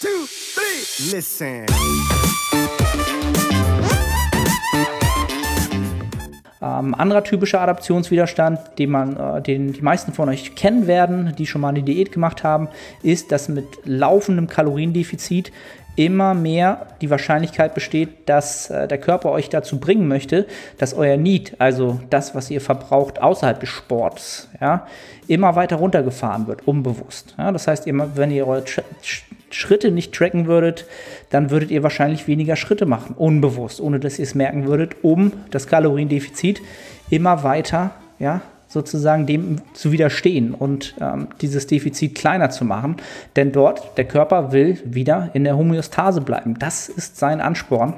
two, three. Listen. Ähm, anderer typischer Adaptionswiderstand, den, man, äh, den die meisten von euch kennen werden, die schon mal eine Diät gemacht haben, ist, dass mit laufendem Kaloriendefizit immer mehr die Wahrscheinlichkeit besteht, dass äh, der Körper euch dazu bringen möchte, dass euer Need, also das, was ihr verbraucht außerhalb des Sports, ja, immer weiter runtergefahren wird, unbewusst. Ja, das heißt, immer, wenn ihr eure Schritte nicht tracken würdet, dann würdet ihr wahrscheinlich weniger Schritte machen, unbewusst, ohne dass ihr es merken würdet, um das Kaloriendefizit immer weiter ja, sozusagen dem zu widerstehen und ähm, dieses Defizit kleiner zu machen. Denn dort, der Körper will wieder in der Homöostase bleiben. Das ist sein Ansporn.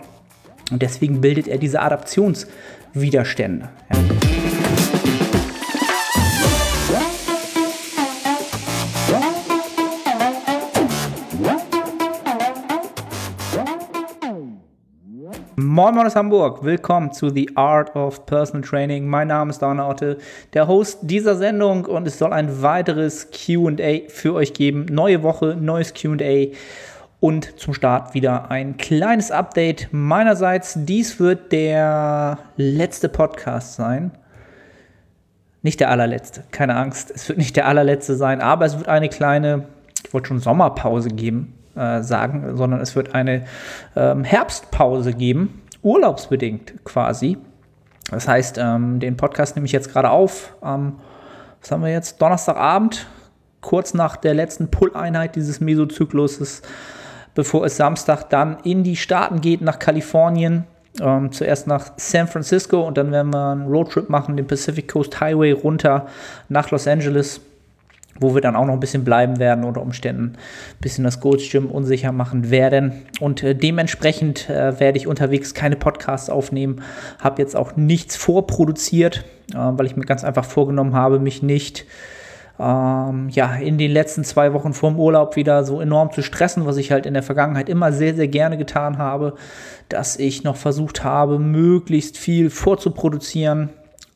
Und deswegen bildet er diese Adaptionswiderstände. Ja. Moin Moin aus Hamburg, willkommen zu The Art of Personal Training. Mein Name ist Dana Otte, der Host dieser Sendung und es soll ein weiteres QA für euch geben. Neue Woche, neues QA und zum Start wieder ein kleines Update meinerseits. Dies wird der letzte Podcast sein. Nicht der allerletzte, keine Angst, es wird nicht der allerletzte sein, aber es wird eine kleine, ich wollte schon Sommerpause geben, äh, sagen, sondern es wird eine ähm, Herbstpause geben urlaubsbedingt quasi. Das heißt, ähm, den Podcast nehme ich jetzt gerade auf. Ähm, was haben wir jetzt? Donnerstagabend, kurz nach der letzten Pull-Einheit dieses Mesozykluses, bevor es Samstag dann in die Staaten geht, nach Kalifornien. Ähm, zuerst nach San Francisco und dann werden wir einen Roadtrip machen, den Pacific Coast Highway runter nach Los Angeles wo wir dann auch noch ein bisschen bleiben werden, unter Umständen ein bisschen das Gold's Gym unsicher machen werden. Und äh, dementsprechend äh, werde ich unterwegs keine Podcasts aufnehmen, habe jetzt auch nichts vorproduziert, äh, weil ich mir ganz einfach vorgenommen habe, mich nicht ähm, ja, in den letzten zwei Wochen vorm Urlaub wieder so enorm zu stressen, was ich halt in der Vergangenheit immer sehr, sehr gerne getan habe, dass ich noch versucht habe, möglichst viel vorzuproduzieren,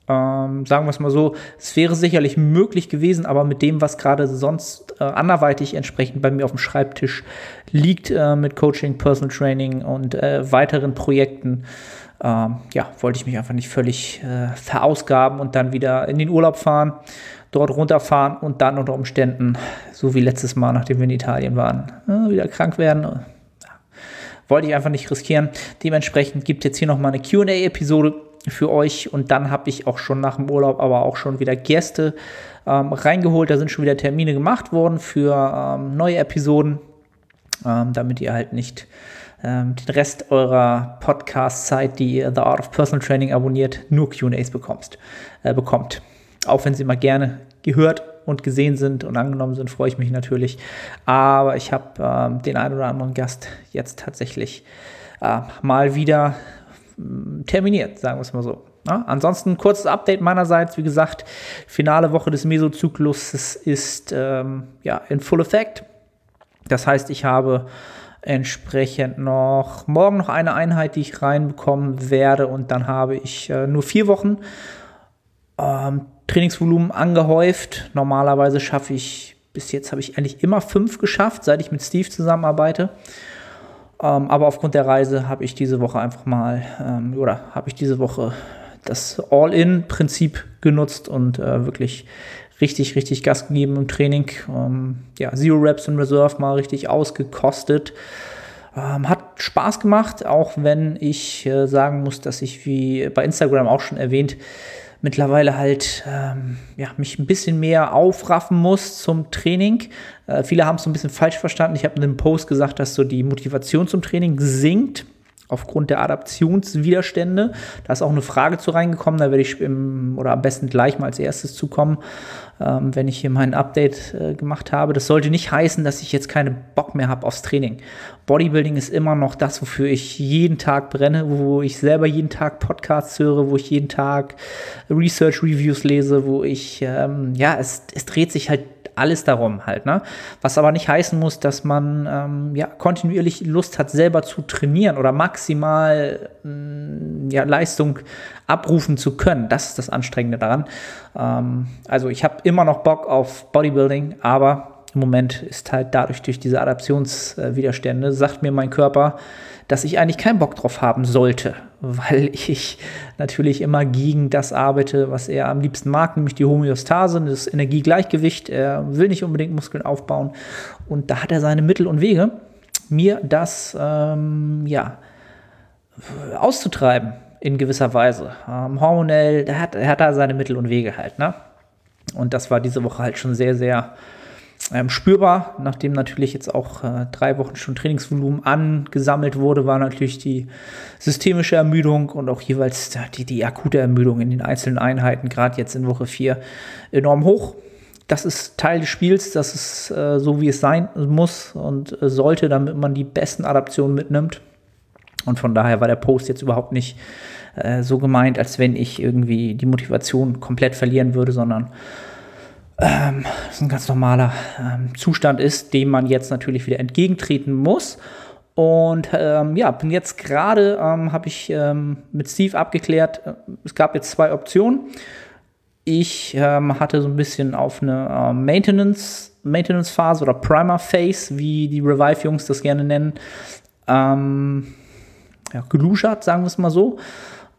ähm, sagen wir es mal so, es wäre sicherlich möglich gewesen, aber mit dem, was gerade sonst äh, anderweitig entsprechend bei mir auf dem Schreibtisch liegt, äh, mit Coaching, Personal Training und äh, weiteren Projekten, ähm, ja, wollte ich mich einfach nicht völlig äh, verausgaben und dann wieder in den Urlaub fahren, dort runterfahren und dann unter Umständen, so wie letztes Mal, nachdem wir in Italien waren, äh, wieder krank werden. Wollte ich einfach nicht riskieren. Dementsprechend gibt es jetzt hier nochmal eine QA-Episode für euch. Und dann habe ich auch schon nach dem Urlaub aber auch schon wieder Gäste ähm, reingeholt. Da sind schon wieder Termine gemacht worden für ähm, neue Episoden, ähm, damit ihr halt nicht ähm, den Rest eurer Podcast-Zeit, die ihr The Art of Personal Training abonniert, nur QAs bekommst, äh, bekommt. Auch wenn sie mal gerne gehört und gesehen sind und angenommen sind, freue ich mich natürlich. Aber ich habe ähm, den einen oder anderen Gast jetzt tatsächlich äh, mal wieder terminiert, sagen wir es mal so. Ja, ansonsten kurzes Update meinerseits. Wie gesagt, finale Woche des Mesozykluses ist ähm, ja, in Full Effect. Das heißt, ich habe entsprechend noch morgen noch eine Einheit, die ich reinbekommen werde. Und dann habe ich äh, nur vier Wochen ähm, Trainingsvolumen angehäuft. Normalerweise schaffe ich, bis jetzt habe ich eigentlich immer fünf geschafft, seit ich mit Steve zusammenarbeite. Ähm, aber aufgrund der Reise habe ich diese Woche einfach mal, ähm, oder habe ich diese Woche das All-In-Prinzip genutzt und äh, wirklich richtig, richtig Gas gegeben im Training. Ähm, ja, Zero Reps in Reserve mal richtig ausgekostet. Ähm, hat Spaß gemacht, auch wenn ich äh, sagen muss, dass ich, wie bei Instagram auch schon erwähnt, mittlerweile halt ähm, ja, mich ein bisschen mehr aufraffen muss zum Training. Äh, viele haben es so ein bisschen falsch verstanden. Ich habe in einem Post gesagt, dass so die Motivation zum Training sinkt aufgrund der Adaptionswiderstände. Da ist auch eine Frage zu reingekommen, da werde ich im, oder am besten gleich mal als erstes zukommen, ähm, wenn ich hier mein Update äh, gemacht habe. Das sollte nicht heißen, dass ich jetzt keinen Bock mehr habe aufs Training. Bodybuilding ist immer noch das, wofür ich jeden Tag brenne, wo ich selber jeden Tag Podcasts höre, wo ich jeden Tag Research Reviews lese, wo ich, ähm, ja, es, es dreht sich halt alles darum halt, ne? Was aber nicht heißen muss, dass man ähm, ja kontinuierlich Lust hat, selber zu trainieren oder maximal mh, mm, ja, Leistung abrufen zu können. Das ist das Anstrengende daran. Ähm, also ich habe immer noch Bock auf Bodybuilding, aber im Moment ist halt dadurch durch diese Adaptionswiderstände, sagt mir mein Körper, dass ich eigentlich keinen Bock drauf haben sollte, weil ich natürlich immer gegen das arbeite, was er am liebsten mag, nämlich die Homöostase, das Energiegleichgewicht. Er will nicht unbedingt Muskeln aufbauen und da hat er seine Mittel und Wege, mir das ähm, ja auszutreiben in gewisser Weise. Ähm, hormonell, er hat, er hat da seine Mittel und Wege halt, ne? Und das war diese Woche halt schon sehr, sehr ähm, spürbar, nachdem natürlich jetzt auch äh, drei Wochen schon Trainingsvolumen angesammelt wurde, war natürlich die systemische Ermüdung und auch jeweils die, die akute Ermüdung in den einzelnen Einheiten, gerade jetzt in Woche 4, enorm hoch. Das ist Teil des Spiels, das ist äh, so, wie es sein muss und äh, sollte, damit man die besten Adaptionen mitnimmt. Und von daher war der Post jetzt überhaupt nicht äh, so gemeint, als wenn ich irgendwie die Motivation komplett verlieren würde, sondern ähm, das ein ganz normaler ähm, Zustand ist, dem man jetzt natürlich wieder entgegentreten muss. Und ähm, ja, bin jetzt gerade, ähm, habe ich ähm, mit Steve abgeklärt, es gab jetzt zwei Optionen. Ich ähm, hatte so ein bisschen auf eine äh, Maintenance, Maintenance Phase oder Primer Phase, wie die Revive-Jungs das gerne nennen, ja, geluschert, sagen wir es mal so.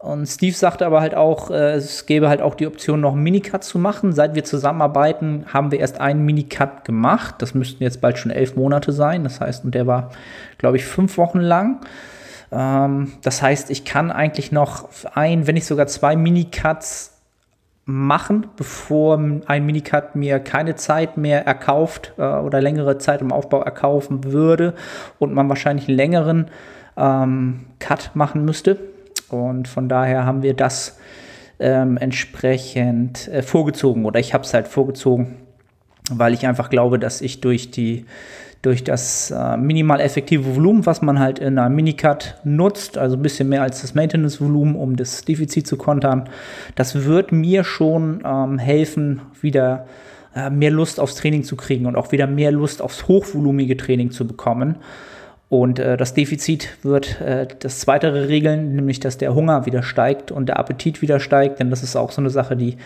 Und Steve sagte aber halt auch, äh, es gäbe halt auch die Option, noch einen Minicut zu machen. Seit wir zusammenarbeiten, haben wir erst einen Minicut gemacht. Das müssten jetzt bald schon elf Monate sein. Das heißt, und der war, glaube ich, fünf Wochen lang. Ähm, das heißt, ich kann eigentlich noch ein, wenn nicht sogar zwei Minicuts machen, bevor ein Minicut mir keine Zeit mehr erkauft äh, oder längere Zeit im Aufbau erkaufen würde und man wahrscheinlich einen längeren ähm, Cut machen müsste. Und von daher haben wir das ähm, entsprechend äh, vorgezogen oder ich habe es halt vorgezogen, weil ich einfach glaube, dass ich durch die durch das äh, minimal effektive Volumen, was man halt in einer Minicut nutzt, also ein bisschen mehr als das Maintenance-Volumen, um das Defizit zu kontern, das wird mir schon ähm, helfen, wieder äh, mehr Lust aufs Training zu kriegen und auch wieder mehr Lust aufs hochvolumige Training zu bekommen. Und äh, das Defizit wird äh, das zweite regeln, nämlich dass der Hunger wieder steigt und der Appetit wieder steigt, denn das ist auch so eine Sache, die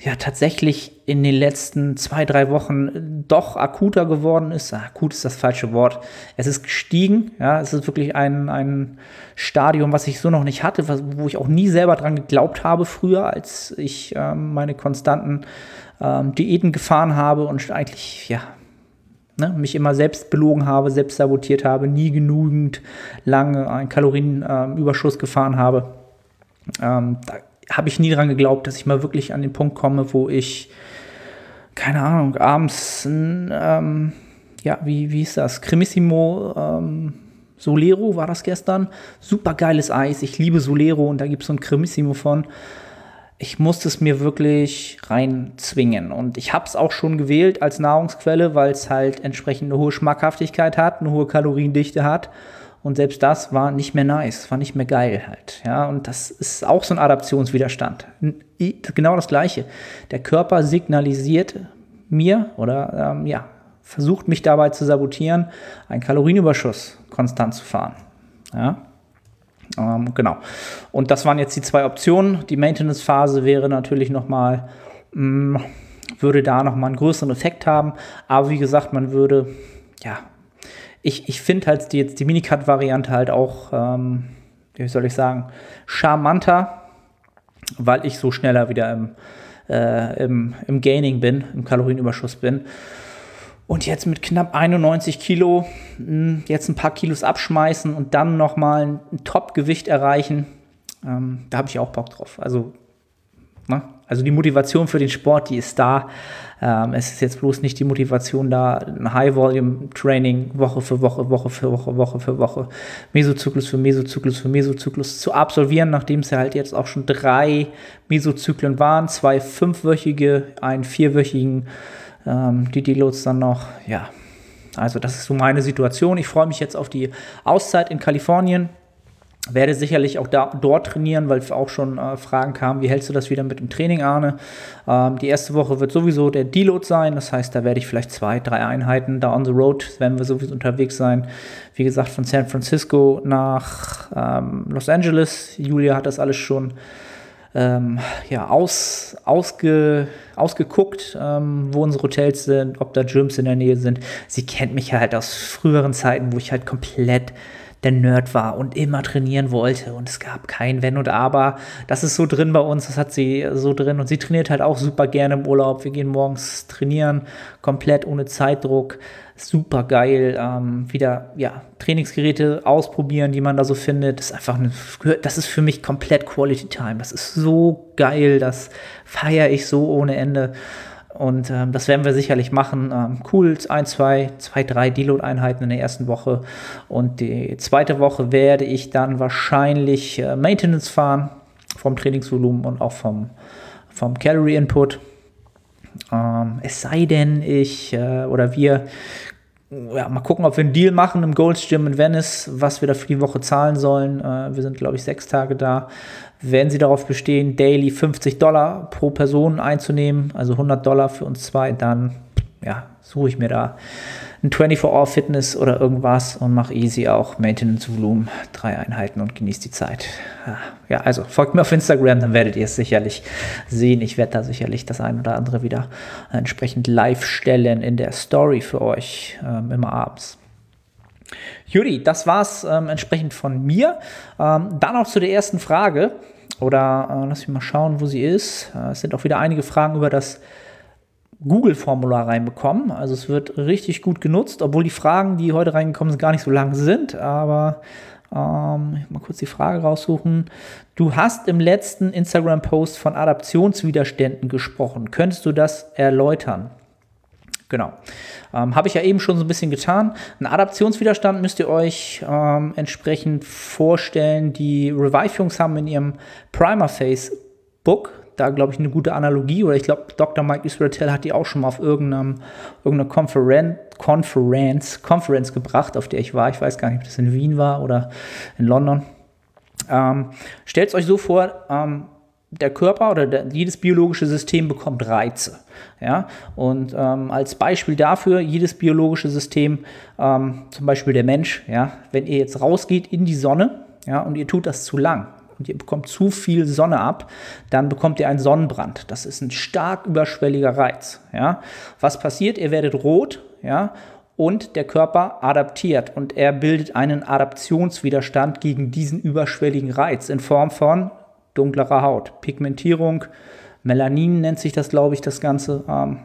ja tatsächlich in den letzten zwei, drei Wochen doch akuter geworden ist. Akut ist das falsche Wort. Es ist gestiegen, ja, es ist wirklich ein, ein Stadium, was ich so noch nicht hatte, wo ich auch nie selber dran geglaubt habe früher, als ich ähm, meine konstanten ähm, Diäten gefahren habe und eigentlich, ja, ne, mich immer selbst belogen habe, selbst sabotiert habe, nie genügend lange einen Kalorienüberschuss äh, gefahren habe. Ähm, da habe ich nie dran geglaubt, dass ich mal wirklich an den Punkt komme, wo ich, keine Ahnung, abends, ähm, ja, wie, wie ist das? Cremissimo ähm, Solero war das gestern. Super geiles Eis. Ich liebe Solero und da gibt es so ein Cremissimo von ich musste es mir wirklich reinzwingen. Und ich habe es auch schon gewählt als Nahrungsquelle, weil es halt entsprechend eine hohe Schmackhaftigkeit hat, eine hohe Kaloriendichte hat. Und selbst das war nicht mehr nice, war nicht mehr geil halt. Ja, und das ist auch so ein Adaptionswiderstand. Genau das Gleiche. Der Körper signalisiert mir oder ähm, ja, versucht mich dabei zu sabotieren, einen Kalorienüberschuss konstant zu fahren. Ja, ähm, genau. Und das waren jetzt die zwei Optionen. Die Maintenance-Phase wäre natürlich nochmal, mm, würde da nochmal einen größeren Effekt haben. Aber wie gesagt, man würde, ja, ich, ich finde halt die, jetzt die Minicut-Variante halt auch, ähm, wie soll ich sagen, charmanter, weil ich so schneller wieder im, äh, im, im Gaining bin, im Kalorienüberschuss bin. Und jetzt mit knapp 91 Kilo hm, jetzt ein paar Kilos abschmeißen und dann nochmal ein Top-Gewicht erreichen, ähm, da habe ich auch Bock drauf. Also, ne? also die Motivation für den Sport, die ist da. Ähm, es ist jetzt bloß nicht die Motivation da, ein High-Volume-Training Woche für Woche, Woche für Woche, Woche für Woche, Mesozyklus für Mesozyklus für Mesozyklus zu absolvieren, nachdem es ja halt jetzt auch schon drei Mesozyklen waren, zwei fünfwöchige, einen vierwöchigen ähm, die Deloads dann noch, ja. Also das ist so meine Situation. Ich freue mich jetzt auf die Auszeit in Kalifornien. Werde sicherlich auch da, dort trainieren, weil auch schon äh, Fragen kamen, wie hältst du das wieder mit dem Training, Arne? Ähm, die erste Woche wird sowieso der Deload sein, das heißt, da werde ich vielleicht zwei, drei Einheiten da on the road, werden wir sowieso unterwegs sein. Wie gesagt, von San Francisco nach ähm, Los Angeles. Julia hat das alles schon ähm, ja, aus, ausge, ausgeguckt, ähm, wo unsere Hotels sind, ob da Gyms in der Nähe sind. Sie kennt mich halt aus früheren Zeiten, wo ich halt komplett der Nerd war und immer trainieren wollte und es gab kein Wenn und Aber. Das ist so drin bei uns, das hat sie so drin und sie trainiert halt auch super gerne im Urlaub. Wir gehen morgens trainieren, komplett ohne Zeitdruck super geil. Ähm, wieder ja, Trainingsgeräte ausprobieren, die man da so findet. Das ist einfach eine, das ist für mich komplett Quality Time. Das ist so geil, das feiere ich so ohne Ende. Und ähm, das werden wir sicherlich machen. Ähm, cool, ein, zwei, zwei, drei Deload-Einheiten in der ersten Woche. Und die zweite Woche werde ich dann wahrscheinlich äh, Maintenance fahren vom Trainingsvolumen und auch vom, vom Calorie Input. Ähm, es sei denn, ich äh, oder wir ja, mal gucken, ob wir einen Deal machen im Gold's Gym in Venice, was wir da für die Woche zahlen sollen. Äh, wir sind, glaube ich, sechs Tage da. Wenn Sie darauf bestehen, daily 50 Dollar pro Person einzunehmen, also 100 Dollar für uns zwei, dann ja, suche ich mir da ein 24-Hour-Fitness oder irgendwas und mache easy auch Maintenance-Volumen, drei Einheiten und genieße die Zeit. Ja, also folgt mir auf Instagram, dann werdet ihr es sicherlich sehen. Ich werde da sicherlich das ein oder andere wieder entsprechend live stellen in der Story für euch, ähm, immer abends. Juri, das war's ähm, entsprechend von mir. Ähm, dann auch zu der ersten Frage. Oder äh, lass mich mal schauen, wo sie ist. Äh, es sind auch wieder einige Fragen über das Google-Formular reinbekommen. Also es wird richtig gut genutzt, obwohl die Fragen, die heute reingekommen sind, gar nicht so lang sind. Aber ähm, mal kurz die Frage raussuchen. Du hast im letzten Instagram-Post von Adaptionswiderständen gesprochen. Könntest du das erläutern? Genau. Ähm, Habe ich ja eben schon so ein bisschen getan. Ein Adaptionswiderstand müsst ihr euch ähm, entsprechend vorstellen. Die Revive-Jungs haben in ihrem Primer Face Book da, glaube ich, eine gute Analogie. Oder ich glaube, Dr. Mike Israel hat die auch schon mal auf irgendeinem, irgendeiner Konferenz, Conference, Conference gebracht, auf der ich war. Ich weiß gar nicht, ob das in Wien war oder in London. Ähm, Stellt es euch so vor, ähm, der Körper oder der, jedes biologische System bekommt Reize. Ja? Und ähm, als Beispiel dafür, jedes biologische System, ähm, zum Beispiel der Mensch, ja, wenn ihr jetzt rausgeht in die Sonne ja, und ihr tut das zu lang, und ihr bekommt zu viel Sonne ab, dann bekommt ihr einen Sonnenbrand. Das ist ein stark überschwelliger Reiz. Ja? Was passiert? Ihr werdet rot, ja, und der Körper adaptiert und er bildet einen Adaptionswiderstand gegen diesen überschwelligen Reiz in Form von dunklerer Haut, Pigmentierung, Melanin nennt sich das, glaube ich, das Ganze. Ähm,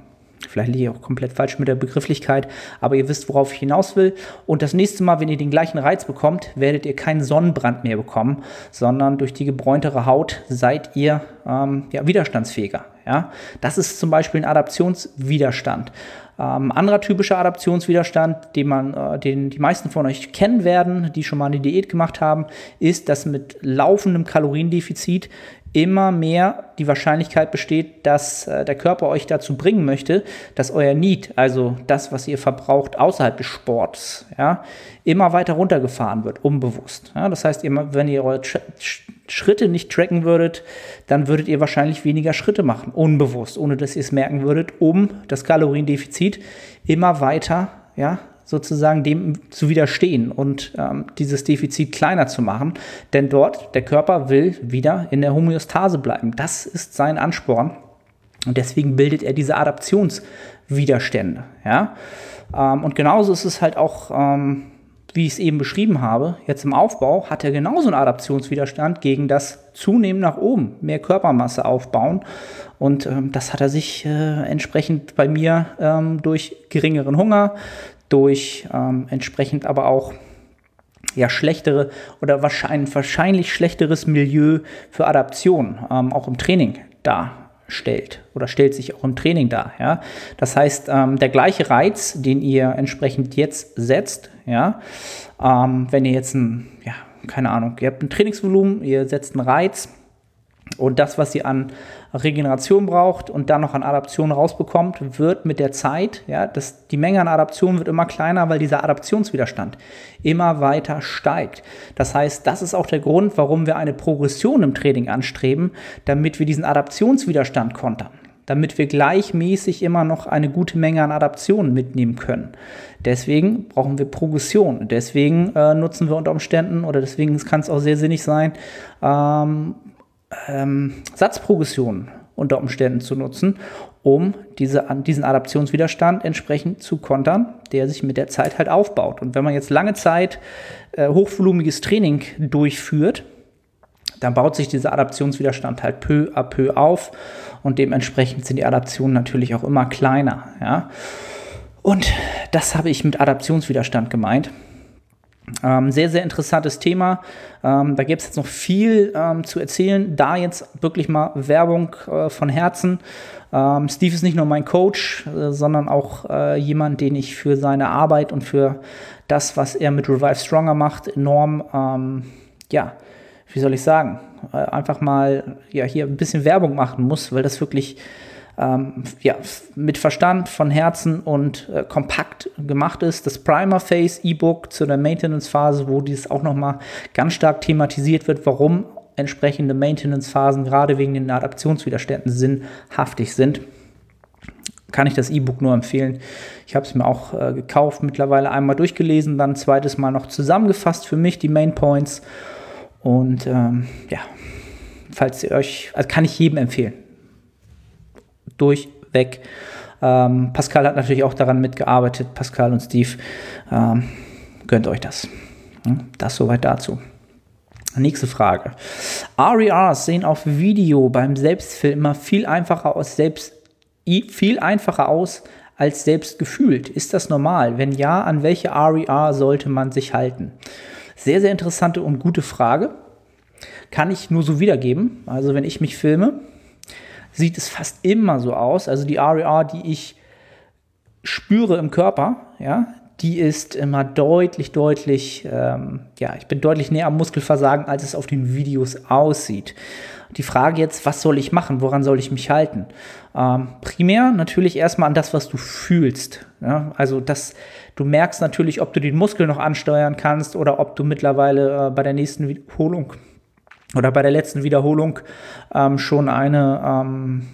Vielleicht liege ich auch komplett falsch mit der Begrifflichkeit, aber ihr wisst, worauf ich hinaus will. Und das nächste Mal, wenn ihr den gleichen Reiz bekommt, werdet ihr keinen Sonnenbrand mehr bekommen, sondern durch die gebräuntere Haut seid ihr ähm, ja, widerstandsfähiger. Ja? Das ist zum Beispiel ein Adaptionswiderstand. Ähm, anderer typischer Adaptionswiderstand, den, man, äh, den die meisten von euch kennen werden, die schon mal eine Diät gemacht haben, ist, dass mit laufendem Kaloriendefizit immer mehr die Wahrscheinlichkeit besteht, dass äh, der Körper euch dazu bringen möchte, dass euer Need, also das, was ihr verbraucht außerhalb des Sports, ja, immer weiter runtergefahren wird, unbewusst. Ja, das heißt, ihr, wenn ihr eure Schritte nicht tracken würdet, dann würdet ihr wahrscheinlich weniger Schritte machen, unbewusst, ohne dass ihr es merken würdet, um das Kaloriendefizit immer weiter ja, sozusagen dem zu widerstehen und ähm, dieses Defizit kleiner zu machen. Denn dort, der Körper will wieder in der Homöostase bleiben. Das ist sein Ansporn. Und deswegen bildet er diese Adaptionswiderstände. Ja? Ähm, und genauso ist es halt auch, ähm, wie ich es eben beschrieben habe, jetzt im Aufbau hat er genauso einen Adaptionswiderstand gegen das Zunehmen nach oben, mehr Körpermasse aufbauen. Und ähm, das hat er sich äh, entsprechend bei mir ähm, durch geringeren Hunger, durch ähm, entsprechend aber auch ja, schlechtere oder wahrscheinlich, wahrscheinlich schlechteres Milieu für Adaption ähm, auch im Training darstellt oder stellt sich auch im Training dar. Ja? Das heißt, ähm, der gleiche Reiz, den ihr entsprechend jetzt setzt, ja, ähm, wenn ihr jetzt ein, ja, keine Ahnung, ihr habt ein Trainingsvolumen, ihr setzt einen Reiz, und das, was sie an Regeneration braucht und dann noch an Adaption rausbekommt, wird mit der Zeit, ja, das, die Menge an Adaption wird immer kleiner, weil dieser Adaptionswiderstand immer weiter steigt. Das heißt, das ist auch der Grund, warum wir eine Progression im Training anstreben, damit wir diesen Adaptionswiderstand kontern damit wir gleichmäßig immer noch eine gute Menge an Adaptionen mitnehmen können. Deswegen brauchen wir Progression. Deswegen äh, nutzen wir unter Umständen oder deswegen kann es auch sehr sinnig sein, ähm, ähm, Satzprogression unter Umständen zu nutzen, um diese, diesen Adaptionswiderstand entsprechend zu kontern, der sich mit der Zeit halt aufbaut. Und wenn man jetzt lange Zeit äh, hochvolumiges Training durchführt, dann baut sich dieser Adaptionswiderstand halt peu à peu auf und dementsprechend sind die Adaptionen natürlich auch immer kleiner. Ja? Und das habe ich mit Adaptionswiderstand gemeint. Ähm, sehr, sehr interessantes Thema. Ähm, da gibt es jetzt noch viel ähm, zu erzählen. Da jetzt wirklich mal Werbung äh, von Herzen. Ähm, Steve ist nicht nur mein Coach, äh, sondern auch äh, jemand, den ich für seine Arbeit und für das, was er mit Revive Stronger macht, enorm, ähm, ja, wie soll ich sagen, äh, einfach mal ja, hier ein bisschen Werbung machen muss, weil das wirklich ähm, ja, mit Verstand, von Herzen und äh, kompakt gemacht ist. Das Primer Phase E-Book zu der Maintenance-Phase, wo dies auch nochmal ganz stark thematisiert wird, warum entsprechende Maintenance-Phasen gerade wegen den Adaptionswiderständen sinnhaftig sind kann ich das E-Book nur empfehlen. Ich habe es mir auch äh, gekauft, mittlerweile einmal durchgelesen, dann zweites Mal noch zusammengefasst für mich, die Main Points. Und ähm, ja, falls ihr euch, also kann ich jedem empfehlen durchweg. Ähm, Pascal hat natürlich auch daran mitgearbeitet. Pascal und Steve, ähm, gönnt euch das. Das soweit dazu. Nächste Frage. RERs sehen auf Video beim Selbstfilm immer viel einfacher aus, selbst, viel einfacher aus als selbst gefühlt. Ist das normal? Wenn ja, an welche RER sollte man sich halten? Sehr, sehr interessante und gute Frage. Kann ich nur so wiedergeben. Also wenn ich mich filme, sieht es fast immer so aus. Also die RER, die ich spüre im Körper, ja, die ist immer deutlich, deutlich, ähm, ja, ich bin deutlich näher am Muskelversagen, als es auf den Videos aussieht. Die Frage jetzt, was soll ich machen? Woran soll ich mich halten? Ähm, primär natürlich erstmal an das, was du fühlst. Ja? Also, dass du merkst natürlich, ob du den Muskel noch ansteuern kannst oder ob du mittlerweile äh, bei der nächsten Wiederholung oder bei der letzten Wiederholung ähm, schon eine, ähm,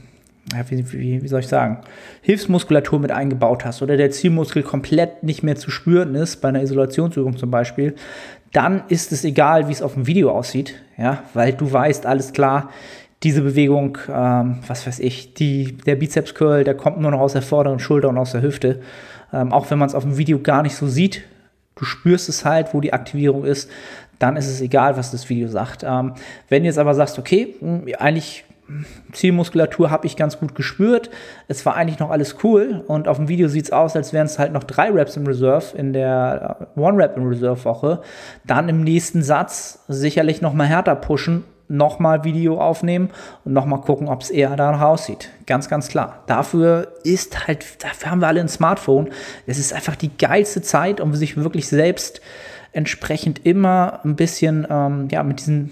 wie, wie, wie, soll ich sagen, Hilfsmuskulatur mit eingebaut hast oder der Zielmuskel komplett nicht mehr zu spüren ist, bei einer Isolationsübung zum Beispiel, dann ist es egal, wie es auf dem Video aussieht, ja, weil du weißt, alles klar, diese Bewegung, ähm, was weiß ich, die, der Bizeps Curl, der kommt nur noch aus der vorderen Schulter und aus der Hüfte. Ähm, auch wenn man es auf dem Video gar nicht so sieht, du spürst es halt, wo die Aktivierung ist dann ist es egal, was das Video sagt. Ähm, wenn du jetzt aber sagst, okay, hm, eigentlich Zielmuskulatur habe ich ganz gut gespürt. Es war eigentlich noch alles cool und auf dem Video sieht es aus, als wären es halt noch drei Reps im Reserve in der äh, One Rep im Reserve Woche. Dann im nächsten Satz sicherlich noch mal härter pushen, noch mal Video aufnehmen und noch mal gucken, ob es eher danach aussieht. Ganz, ganz klar. Dafür ist halt, dafür haben wir alle ein Smartphone. Es ist einfach die geilste Zeit, um sich wirklich selbst äh, entsprechend immer ein bisschen ähm, ja, mit diesem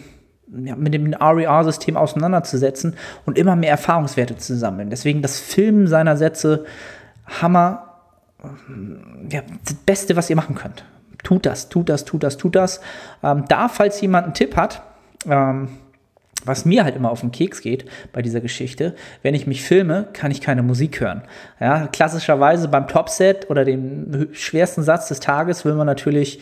ja, mit dem RER-System auseinanderzusetzen und immer mehr Erfahrungswerte zu sammeln. Deswegen das Filmen seiner Sätze, Hammer, ja, das Beste, was ihr machen könnt. Tut das, tut das, tut das, tut das. Ähm, da, falls jemand einen Tipp hat, ähm, was mir halt immer auf den Keks geht bei dieser Geschichte, wenn ich mich filme, kann ich keine Musik hören. Ja, klassischerweise beim Topset oder dem schwersten Satz des Tages will man natürlich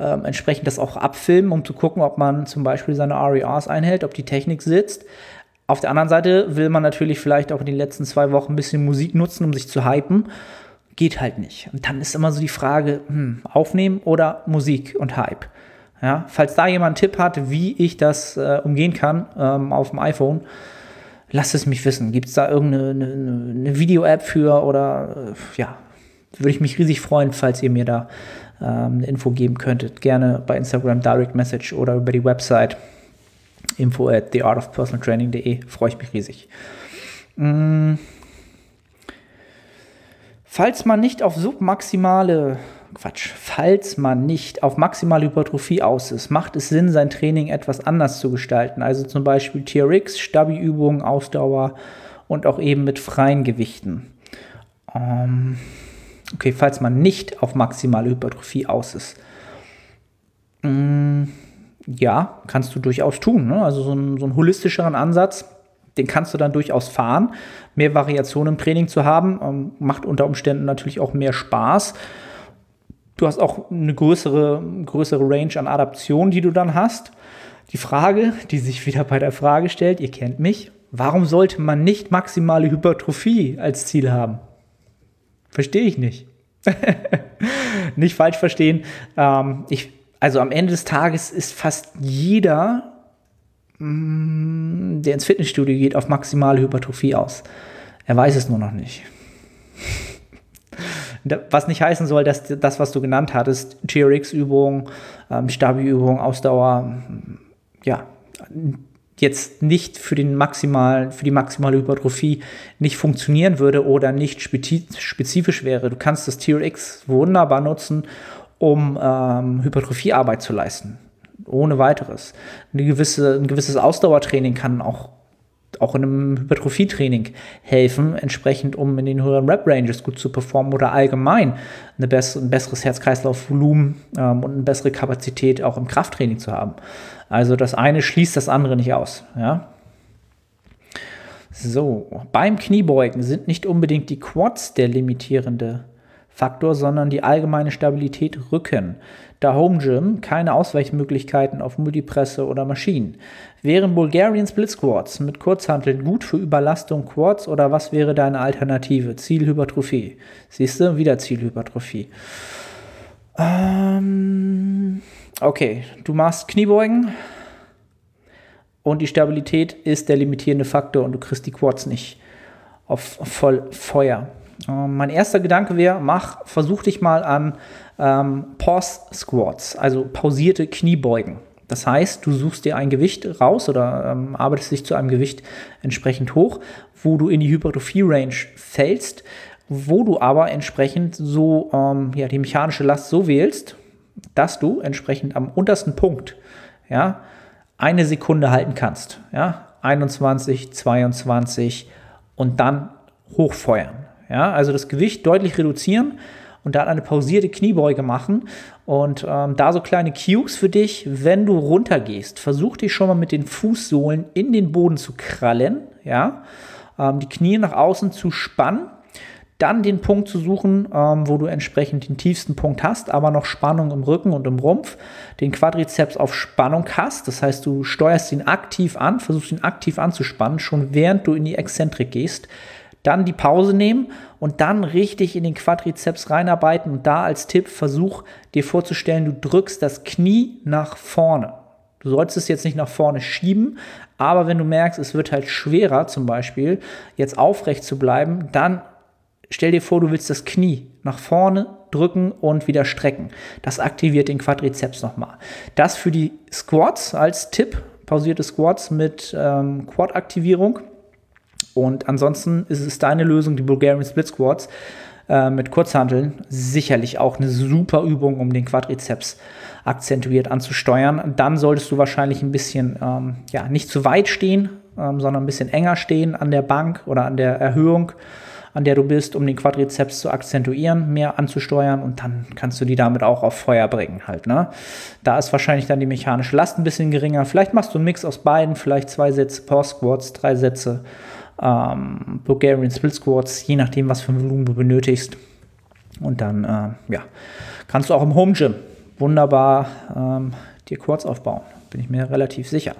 ähm, entsprechend das auch abfilmen, um zu gucken, ob man zum Beispiel seine RERs einhält, ob die Technik sitzt. Auf der anderen Seite will man natürlich vielleicht auch in den letzten zwei Wochen ein bisschen Musik nutzen, um sich zu hypen. Geht halt nicht. Und dann ist immer so die Frage, hm, aufnehmen oder Musik und Hype. Ja, falls da jemand einen Tipp hat, wie ich das äh, umgehen kann ähm, auf dem iPhone, lasst es mich wissen. Gibt es da irgendeine eine, eine Video-App für oder äh, ja, würde ich mich riesig freuen, falls ihr mir da eine Info geben könntet. Gerne bei Instagram Direct Message oder über die Website info at theartofpersonaltraining.de. Freue ich mich riesig. Mm. Falls man nicht auf submaximale Quatsch, falls man nicht auf maximale Hypertrophie aus ist, macht es Sinn, sein Training etwas anders zu gestalten. Also zum Beispiel TRX, Stabi-Übungen, Ausdauer und auch eben mit freien Gewichten. Ähm, Okay, falls man nicht auf maximale Hypertrophie aus ist. Mm, ja, kannst du durchaus tun. Ne? Also so, ein, so einen holistischeren Ansatz, den kannst du dann durchaus fahren. Mehr Variation im Training zu haben, ähm, macht unter Umständen natürlich auch mehr Spaß. Du hast auch eine größere, größere Range an Adaptionen, die du dann hast. Die Frage, die sich wieder bei der Frage stellt, ihr kennt mich, warum sollte man nicht maximale Hypertrophie als Ziel haben? Verstehe ich nicht. nicht falsch verstehen. Ähm, ich, also am Ende des Tages ist fast jeder, mm, der ins Fitnessstudio geht, auf maximale Hypertrophie aus. Er weiß es nur noch nicht. Was nicht heißen soll, dass das, was du genannt hattest, TRX-Übung, ähm, Stabi-Übung, Ausdauer, ja, jetzt nicht für, den maximal, für die maximale Hypertrophie nicht funktionieren würde oder nicht spezifisch wäre. Du kannst das TRX wunderbar nutzen, um ähm, Hypertrophiearbeit zu leisten. Ohne weiteres. Eine gewisse, ein gewisses Ausdauertraining kann auch auch in einem Hypertrophie-Training helfen, entsprechend, um in den höheren Rep-Ranges gut zu performen oder allgemein eine bess ein besseres Herz-Kreislauf-Volumen ähm, und eine bessere Kapazität auch im Krafttraining zu haben. Also das eine schließt das andere nicht aus. Ja? So, beim Kniebeugen sind nicht unbedingt die Quads der limitierende Faktor, sondern die allgemeine Stabilität Rücken. Da Home Gym keine Ausweichmöglichkeiten auf Multipresse oder Maschinen. Wären Bulgarian Split Squats mit Kurzhanteln gut für Überlastung Quads oder was wäre deine Alternative? Zielhypertrophie. Siehst du, wieder Zielhypertrophie. Ähm, okay, du machst Kniebeugen und die Stabilität ist der limitierende Faktor und du kriegst die Quads nicht auf voll Feuer. Ähm, mein erster Gedanke wäre, mach, versuch dich mal an ähm, Pause Squats, also pausierte Kniebeugen. Das heißt, du suchst dir ein Gewicht raus oder ähm, arbeitest dich zu einem Gewicht entsprechend hoch, wo du in die Hypertrophie-Range fällst, wo du aber entsprechend so ähm, ja, die mechanische Last so wählst, dass du entsprechend am untersten Punkt ja, eine Sekunde halten kannst. Ja, 21, 22 und dann hochfeuern. Ja, also das Gewicht deutlich reduzieren und dann eine pausierte Kniebeuge machen. Und ähm, da so kleine Cues für dich, wenn du runtergehst. Versuch dich schon mal mit den Fußsohlen in den Boden zu krallen, ja, ähm, die Knie nach außen zu spannen. Dann den Punkt zu suchen, ähm, wo du entsprechend den tiefsten Punkt hast, aber noch Spannung im Rücken und im Rumpf. Den Quadrizeps auf Spannung hast. Das heißt, du steuerst ihn aktiv an, versuchst ihn aktiv anzuspannen, schon während du in die Exzentrik gehst dann die Pause nehmen und dann richtig in den Quadrizeps reinarbeiten und da als Tipp versuch dir vorzustellen, du drückst das Knie nach vorne. Du sollst es jetzt nicht nach vorne schieben, aber wenn du merkst, es wird halt schwerer, zum Beispiel jetzt aufrecht zu bleiben, dann stell dir vor, du willst das Knie nach vorne drücken und wieder strecken. Das aktiviert den Quadrizeps nochmal. Das für die Squats als Tipp, pausierte Squats mit ähm, Quad-Aktivierung. Und ansonsten ist es deine Lösung, die Bulgarian Split Squats äh, mit Kurzhanteln. Sicherlich auch eine super Übung, um den Quadrizeps akzentuiert anzusteuern. Dann solltest du wahrscheinlich ein bisschen, ähm, ja, nicht zu weit stehen, ähm, sondern ein bisschen enger stehen an der Bank oder an der Erhöhung, an der du bist, um den Quadrizeps zu akzentuieren, mehr anzusteuern und dann kannst du die damit auch auf Feuer bringen halt, ne? Da ist wahrscheinlich dann die mechanische Last ein bisschen geringer. Vielleicht machst du einen Mix aus beiden, vielleicht zwei Sätze Power Squats, drei Sätze ähm, Bulgarian Split Squats, je nachdem, was für ein Volumen du benötigst. Und dann, äh, ja, kannst du auch im Home Gym wunderbar ähm, dir Quads aufbauen. Bin ich mir relativ sicher.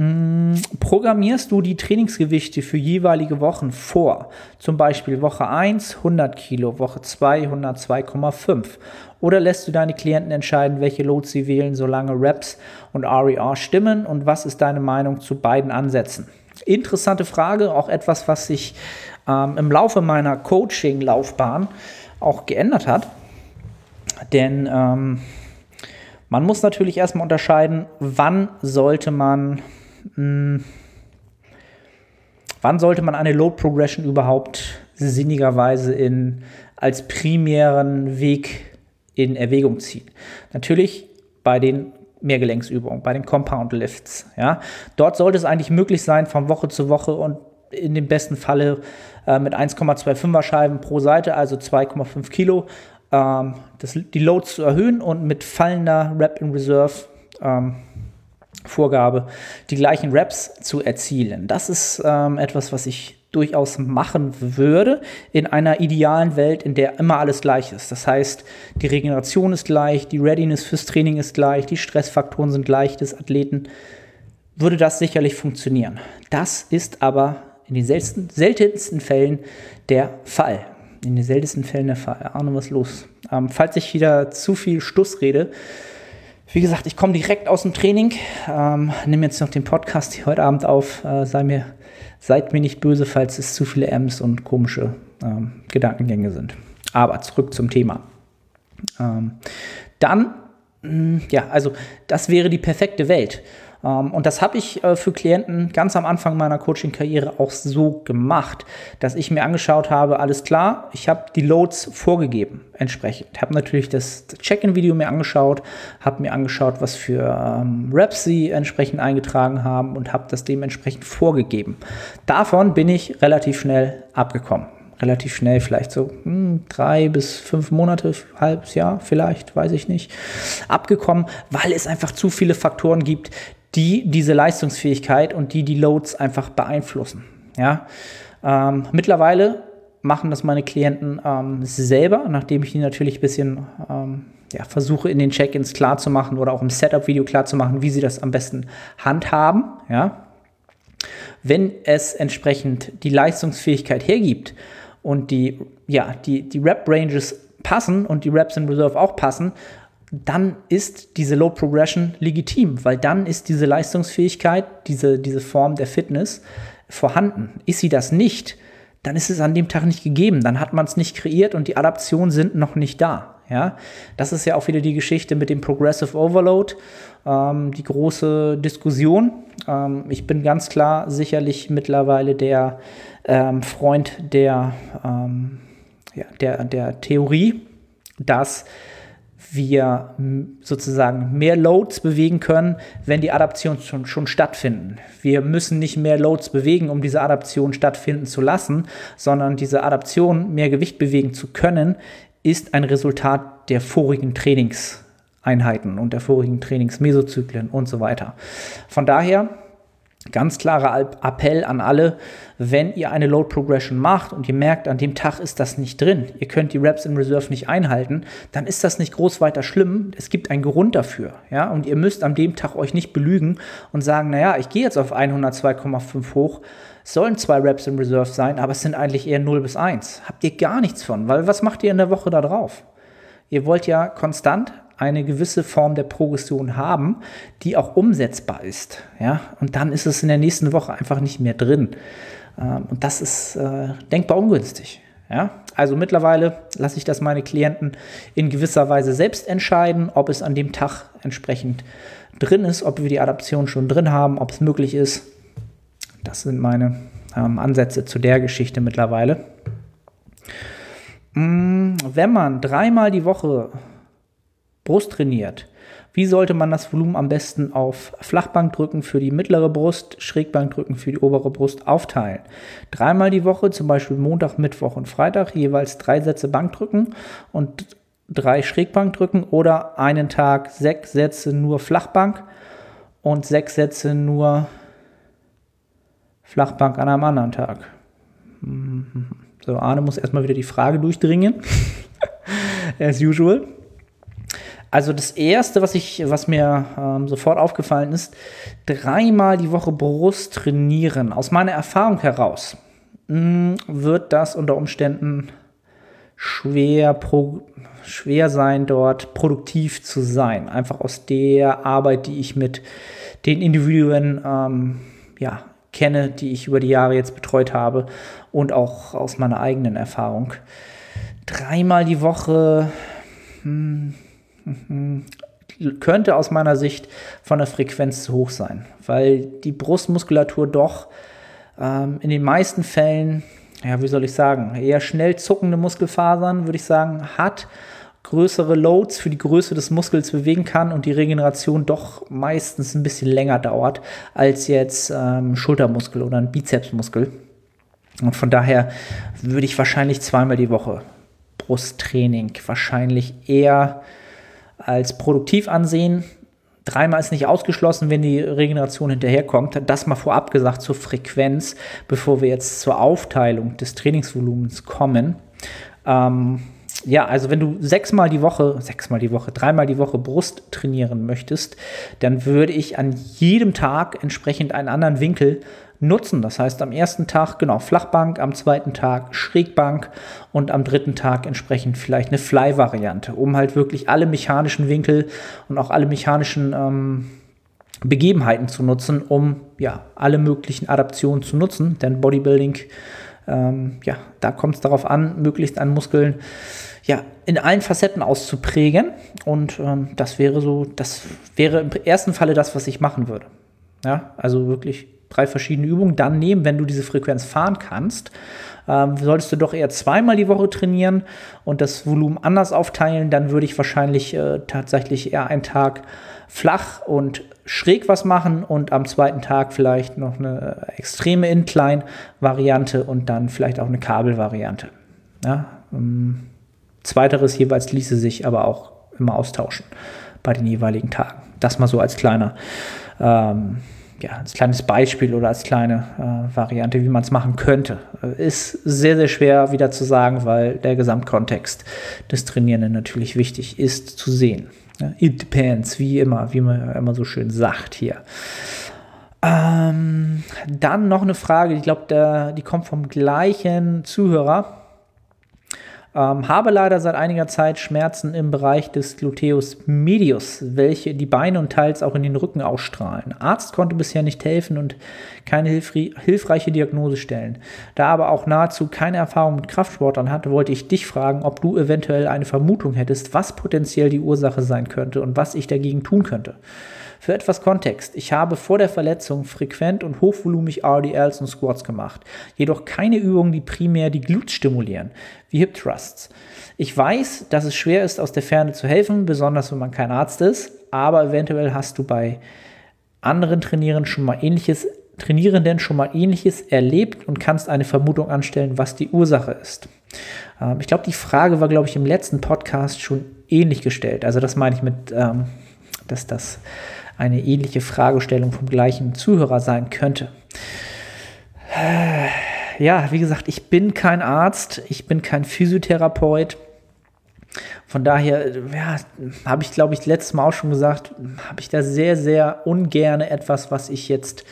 Mm, programmierst du die Trainingsgewichte für jeweilige Wochen vor? Zum Beispiel Woche 1 100 Kilo, Woche 2 102,5. Oder lässt du deine Klienten entscheiden, welche Loads sie wählen, solange Reps und RER stimmen? Und was ist deine Meinung zu beiden Ansätzen? Interessante Frage, auch etwas, was sich ähm, im Laufe meiner Coaching-Laufbahn auch geändert hat. Denn ähm, man muss natürlich erstmal unterscheiden, wann sollte man, mh, hm, wann sollte man eine Load Progression überhaupt sinnigerweise in, als primären Weg in Erwägung ziehen. Natürlich bei den Mehrgelenksübungen, bei den Compound Lifts. Ja? Dort sollte es eigentlich möglich sein, von Woche zu Woche und in dem besten Falle äh, mit 1,25er Scheiben pro Seite, also 2,5 Kilo, ähm, das, die Loads zu erhöhen und mit fallender Rep in Reserve ähm, Vorgabe die gleichen Reps zu erzielen. Das ist ähm, etwas, was ich durchaus machen würde in einer idealen Welt, in der immer alles gleich ist. Das heißt, die Regeneration ist gleich, die Readiness fürs Training ist gleich, die Stressfaktoren sind gleich des Athleten, würde das sicherlich funktionieren. Das ist aber in den seltensten, seltensten Fällen der Fall. In den seltensten Fällen der Fall. Arne, was los? Ähm, falls ich wieder zu viel Stuss rede, wie gesagt, ich komme direkt aus dem Training, ähm, nehme jetzt noch den Podcast hier heute Abend auf. Äh, sei mir, seid mir nicht böse, falls es zu viele M's und komische ähm, Gedankengänge sind. Aber zurück zum Thema. Ähm, dann, mh, hm, ja, also das wäre die perfekte Welt. Ähm, und das habe ich äh, für Klienten ganz am Anfang meiner Coaching-Karriere auch so gemacht, dass ich mir angeschaut habe, alles klar, ich habe die Loads vorgegeben entsprechend. Habe natürlich das Check-in-Video mir angeschaut, habe mir angeschaut, was für ähm, Raps sie entsprechend eingetragen haben und habe das dementsprechend vorgegeben. Davon bin ich relativ schnell abgekommen relativ schnell, vielleicht so hm, drei bis fünf Monate, halbes Jahr vielleicht, weiß ich nicht, abgekommen, weil es einfach zu viele Faktoren gibt, die diese Leistungsfähigkeit und die die Loads einfach beeinflussen. Ja? Ähm, mittlerweile machen das meine Klienten ähm, selber, nachdem ich die natürlich ein bisschen ähm, ja, versuche in den Check-ins klarzumachen oder auch im Setup-Video klarzumachen, wie sie das am besten handhaben. Ja? Wenn es entsprechend die Leistungsfähigkeit hergibt und die, ja, die, die Rap-Ranges passen und die Raps in Reserve auch passen, dann ist diese Low Progression legitim, weil dann ist diese Leistungsfähigkeit, diese, diese Form der Fitness vorhanden. Ist sie das nicht, dann ist es an dem Tag nicht gegeben, dann hat man es nicht kreiert und die Adaptionen sind noch nicht da. Ja, das ist ja auch wieder die Geschichte mit dem Progressive Overload, ähm, die große Diskussion. Ähm, ich bin ganz klar sicherlich mittlerweile der ähm, Freund der, ähm, ja, der, der Theorie, dass wir sozusagen mehr Loads bewegen können, wenn die Adaptionen schon, schon stattfinden. Wir müssen nicht mehr Loads bewegen, um diese Adaption stattfinden zu lassen, sondern diese Adaption, mehr Gewicht bewegen zu können, ist ein Resultat der vorigen Trainingseinheiten und der vorigen Trainingsmesozyklen und so weiter. Von daher Ganz klarer Appell an alle, wenn ihr eine Load Progression macht und ihr merkt, an dem Tag ist das nicht drin, ihr könnt die Reps in Reserve nicht einhalten, dann ist das nicht groß weiter schlimm. Es gibt einen Grund dafür, ja, und ihr müsst an dem Tag euch nicht belügen und sagen, naja, ich gehe jetzt auf 102,5 hoch, es sollen zwei Reps in Reserve sein, aber es sind eigentlich eher 0 bis 1. Habt ihr gar nichts von, weil was macht ihr in der Woche da drauf? Ihr wollt ja konstant eine gewisse Form der Progression haben, die auch umsetzbar ist. Ja? Und dann ist es in der nächsten Woche einfach nicht mehr drin. Ähm, und das ist äh, denkbar ungünstig. Ja? Also mittlerweile lasse ich das meine Klienten in gewisser Weise selbst entscheiden, ob es an dem Tag entsprechend drin ist, ob wir die Adaption schon drin haben, ob es möglich ist. Das sind meine ähm, Ansätze zu der Geschichte mittlerweile. Mm, wenn man dreimal die Woche Brust trainiert. Wie sollte man das Volumen am besten auf Flachbankdrücken für die mittlere Brust, Schrägbankdrücken für die obere Brust aufteilen? Dreimal die Woche, zum Beispiel Montag, Mittwoch und Freitag, jeweils drei Sätze Bankdrücken und drei Schrägbankdrücken oder einen Tag sechs Sätze nur Flachbank und sechs Sätze nur Flachbank an einem anderen Tag. So, Arne muss erstmal wieder die Frage durchdringen. As usual. Also das erste, was ich, was mir ähm, sofort aufgefallen ist, dreimal die Woche Brust trainieren. Aus meiner Erfahrung heraus mh, hm, wird das unter Umständen schwer, pro, schwer sein, dort produktiv zu sein. Einfach aus der Arbeit, die ich mit den Individuen ähm, ja, kenne, die ich über die Jahre jetzt betreut habe und auch aus meiner eigenen Erfahrung. Dreimal die Woche. Hm, Mhm. Könnte aus meiner Sicht von der Frequenz zu hoch sein, weil die Brustmuskulatur doch ähm, in den meisten Fällen, ja, wie soll ich sagen, eher schnell zuckende Muskelfasern, würde ich sagen, hat, größere Loads für die Größe des Muskels bewegen kann und die Regeneration doch meistens ein bisschen länger dauert als jetzt ähm, Schultermuskel oder ein Bizepsmuskel. Und von daher würde ich wahrscheinlich zweimal die Woche Brusttraining wahrscheinlich eher als produktiv ansehen. Dreimal ist nicht ausgeschlossen, wenn die Regeneration hinterherkommt. Das mal vorab gesagt zur Frequenz, bevor wir jetzt zur Aufteilung des Trainingsvolumens kommen. Ähm, ja, also wenn du sechsmal die Woche, sechsmal die Woche, dreimal die Woche Brust trainieren möchtest, dann würde ich an jedem Tag entsprechend einen anderen Winkel nutzen. Das heißt, am ersten Tag genau Flachbank, am zweiten Tag Schrägbank und am dritten Tag entsprechend vielleicht eine Fly-Variante, um halt wirklich alle mechanischen Winkel und auch alle mechanischen ähm, Begebenheiten zu nutzen, um ja alle möglichen Adaptionen zu nutzen. Denn Bodybuilding, ähm, ja, da kommt es darauf an, möglichst an Muskeln ja, in allen Facetten auszuprägen. Und ähm, das wäre so, das wäre im ersten Falle das, was ich machen würde. Ja, also wirklich drei verschiedene Übungen dann nehmen, wenn du diese Frequenz fahren kannst. Ähm, solltest du doch eher zweimal die Woche trainieren und das Volumen anders aufteilen, dann würde ich wahrscheinlich äh, tatsächlich eher einen Tag flach und schräg was machen und am zweiten Tag vielleicht noch eine extreme Incline-Variante und dann vielleicht auch eine Kabelvariante. Ja, ähm, zweiteres jeweils ließe sich aber auch immer austauschen bei den jeweiligen Tagen. Das mal so als kleiner ähm, ja, als kleines Beispiel oder als kleine äh, Variante, wie man es machen könnte. Äh, ist sehr, sehr schwer wieder zu sagen, weil der Gesamtkontext des Trainierenden natürlich wichtig ist zu sehen. It depends, wie immer, wie man immer so schön sagt hier. Ähm, dann noch eine Frage, ich glaube, die kommt vom gleichen Zuhörer. Ähm, habe leider seit einiger Zeit Schmerzen im Bereich des Gluteus medius, welche die Beine und teils auch in den Rücken ausstrahlen. Arzt konnte bisher nicht helfen und keine hilfreiche Diagnose stellen. Da aber auch nahezu keine Erfahrung mit Kraftsportlern hatte, wollte ich dich fragen, ob du eventuell eine Vermutung hättest, was potenziell die Ursache sein könnte und was ich dagegen tun könnte. Für etwas Kontext. Ich habe vor der Verletzung frequent und hochvolumig RDLs und Squats gemacht, jedoch keine Übungen, die primär die Glutes stimulieren, wie Hip Thrusts. Ich weiß, dass es schwer ist, aus der Ferne zu helfen, besonders wenn man kein Arzt ist, aber eventuell hast du bei anderen Trainierenden schon mal ähnliches Trainierenden schon mal ähnliches erlebt und kannst eine Vermutung anstellen, was die Ursache ist. Ähm, ich glaube, die Frage war, glaube ich, im letzten Podcast schon ähnlich gestellt. Also das meine ich mit, ähm, dass das eine ähnliche Fragestellung vom gleichen Zuhörer sein könnte. Ja, wie gesagt, ich bin kein Arzt, ich bin kein Physiotherapeut. Von daher, ja, habe ich, glaube ich, letztes Mal auch schon gesagt, habe ich da sehr, sehr ungern etwas, was ich jetzt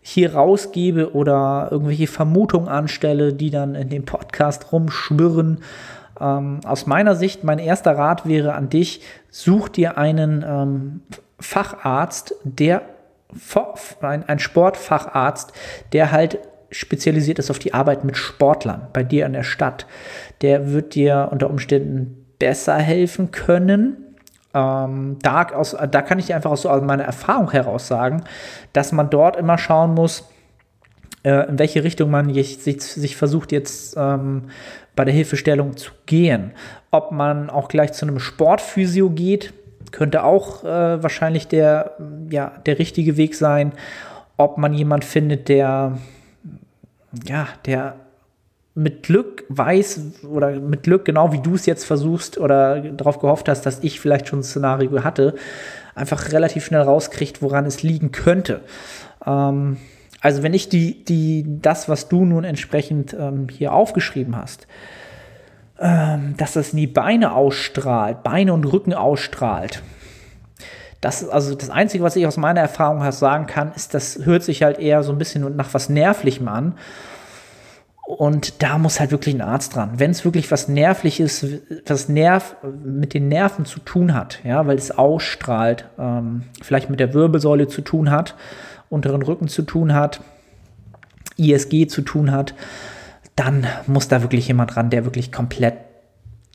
hier rausgebe oder irgendwelche Vermutungen anstelle, die dann in dem Podcast rumschwirren. Ähm, aus meiner Sicht, mein erster Rat wäre an dich, such dir einen ähm, Facharzt, der ein Sportfacharzt, der halt spezialisiert ist auf die Arbeit mit Sportlern bei dir in der Stadt. Der wird dir unter Umständen besser helfen können. Ähm, da, aus, da kann ich dir einfach aus, aus meiner Erfahrung heraus sagen, dass man dort immer schauen muss, äh, in welche Richtung man sich, sich versucht jetzt ähm, bei der Hilfestellung zu gehen. Ob man auch gleich zu einem Sportphysio geht, könnte auch äh, wahrscheinlich der, ja, der richtige Weg sein. Ob man jemand findet, der, ja, der mit Glück weiß oder mit Glück, genau wie du es jetzt versuchst oder darauf gehofft hast, dass ich vielleicht schon ein Szenario hatte, einfach relativ schnell rauskriegt, woran es liegen könnte. Ähm, also wenn ich die, die, das, was du nun entsprechend ähm, hier aufgeschrieben hast, ähm, dass das in die Beine ausstrahlt, Beine und Rücken ausstrahlt. Das ist also das Einzige, was ich aus meiner Erfahrung her sagen kann, ist, das hört sich halt eher so ein bisschen nach was Nervlichem an. Und da muss halt wirklich ein Arzt dran. Wenn es wirklich was Nervliches, was Nerv mit den Nerven zu tun hat, ja, weil es ausstrahlt, ähm, vielleicht mit der Wirbelsäule zu tun hat, unteren Rücken zu tun hat, ISG zu tun hat, dann muss da wirklich jemand ran, der wirklich komplett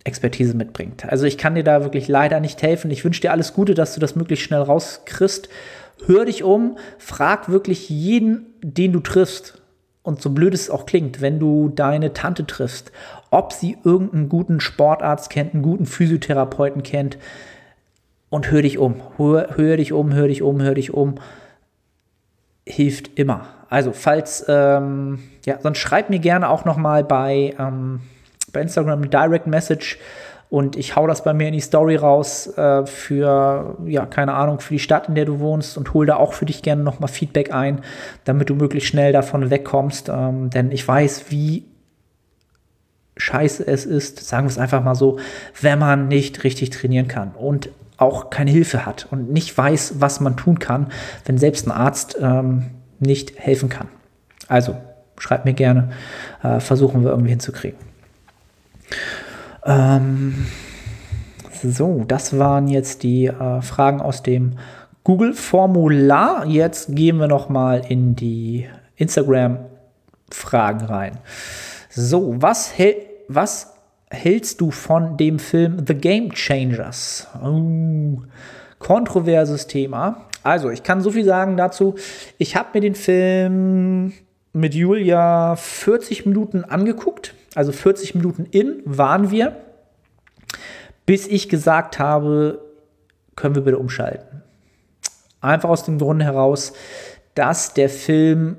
Expertise mitbringt. Also ich kann dir da wirklich leider nicht helfen. Ich wünsche dir alles Gute, dass du das möglichst schnell rauskriegst. Hör dich um, frag wirklich jeden, den du triffst. Und so blöd es auch klingt, wenn du deine Tante triffst, ob sie irgendeinen guten Sportarzt kennt, einen guten Physiotherapeuten kennt. Und hör dich um. Hör, hör dich um, hör dich um, hör dich um. Hilft immer. Also, falls, ähm, ja, sonst schreib mir gerne auch noch mal bei, ähm, bei Instagram eine Direct Message und ich hau das bei mir in die Story raus äh, für, ja, keine Ahnung, für die Stadt, in der du wohnst und hol da auch für dich gerne nochmal Feedback ein, damit du möglichst schnell davon wegkommst. Ähm, denn ich weiß, wie scheiße es ist, sagen wir es einfach mal so, wenn man nicht richtig trainieren kann und auch keine Hilfe hat und nicht weiß, was man tun kann, wenn selbst ein Arzt ähm, nicht helfen kann. Also schreibt mir gerne, äh, versuchen wir irgendwie hinzukriegen. Ähm, so, das waren jetzt die äh, Fragen aus dem Google-Formular. Jetzt gehen wir noch mal in die Instagram-Fragen rein. So, was, hält, was hältst du von dem Film The Game Changers? Oh, kontroverses Thema. Also, ich kann so viel sagen dazu. Ich habe mir den Film mit Julia 40 Minuten angeguckt also 40 Minuten in waren wir, bis ich gesagt habe, können wir bitte umschalten. Einfach aus dem Grunde heraus, dass der Film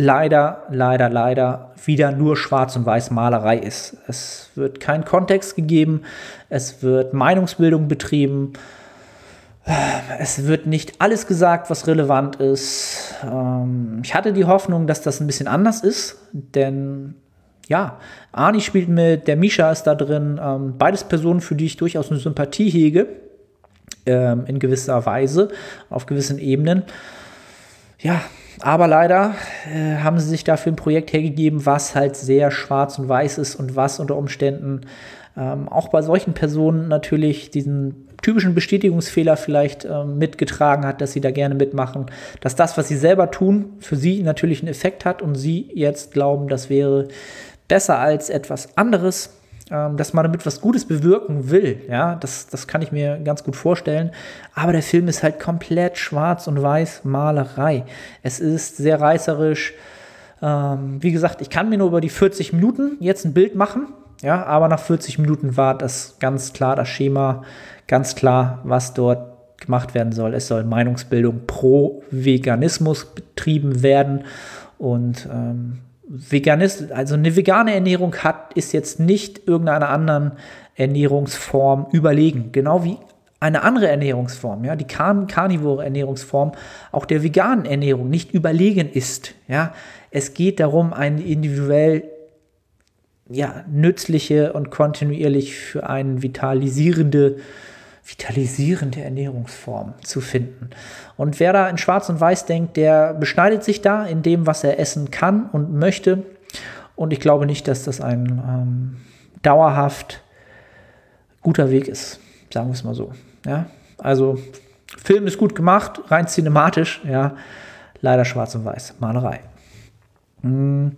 leider, leider, leider wieder nur Schwarz- und Weiß-Malerei ist. Es wird kein Kontext gegeben, es wird Meinungsbildung betrieben, es wird nicht alles gesagt, was relevant ist. Ähm, ich hatte die Hoffnung, dass das ein bisschen anders ist, denn ja, Arnie spielt mit, der Misha ist da drin. Ähm, beides Personen, für die ich durchaus eine Sympathie hege, ähm, in gewisser Weise, auf gewissen Ebenen. Ja, aber leider äh, haben sie sich dafür ein Projekt hergegeben, was halt sehr schwarz und weiß ist und was unter Umständen ähm, auch bei solchen Personen natürlich diesen typischen Bestätigungsfehler vielleicht ähm, mitgetragen hat, dass sie da gerne mitmachen, dass das, was sie selber tun, für sie natürlich einen Effekt hat und sie jetzt glauben, das wäre besser als etwas anderes, ähm, dass man damit was Gutes bewirken will. Ja, das, das kann ich mir ganz gut vorstellen. Aber der Film ist halt komplett schwarz und weiß Malerei. Es ist sehr reißerisch. Ähm, wie gesagt, ich kann mir nur über die 40 Minuten jetzt ein Bild machen. Ja, aber nach 40 Minuten war das ganz klar das Schema, ganz klar, was dort gemacht werden soll. Es soll Meinungsbildung pro Veganismus betrieben werden und ähm, Veganist, also eine vegane Ernährung hat, ist jetzt nicht irgendeiner anderen Ernährungsform überlegen. Genau wie eine andere Ernährungsform, ja, die Carn karnivore Ernährungsform auch der veganen Ernährung nicht überlegen ist. Ja, es geht darum, eine individuell ja, nützliche und kontinuierlich für einen vitalisierende vitalisierende Ernährungsform zu finden. Und wer da in Schwarz und Weiß denkt, der beschneidet sich da in dem, was er essen kann und möchte. Und ich glaube nicht, dass das ein ähm, dauerhaft guter Weg ist, sagen wir es mal so. Ja? Also, Film ist gut gemacht, rein cinematisch, ja. Leider schwarz und weiß, Malerei. Hm.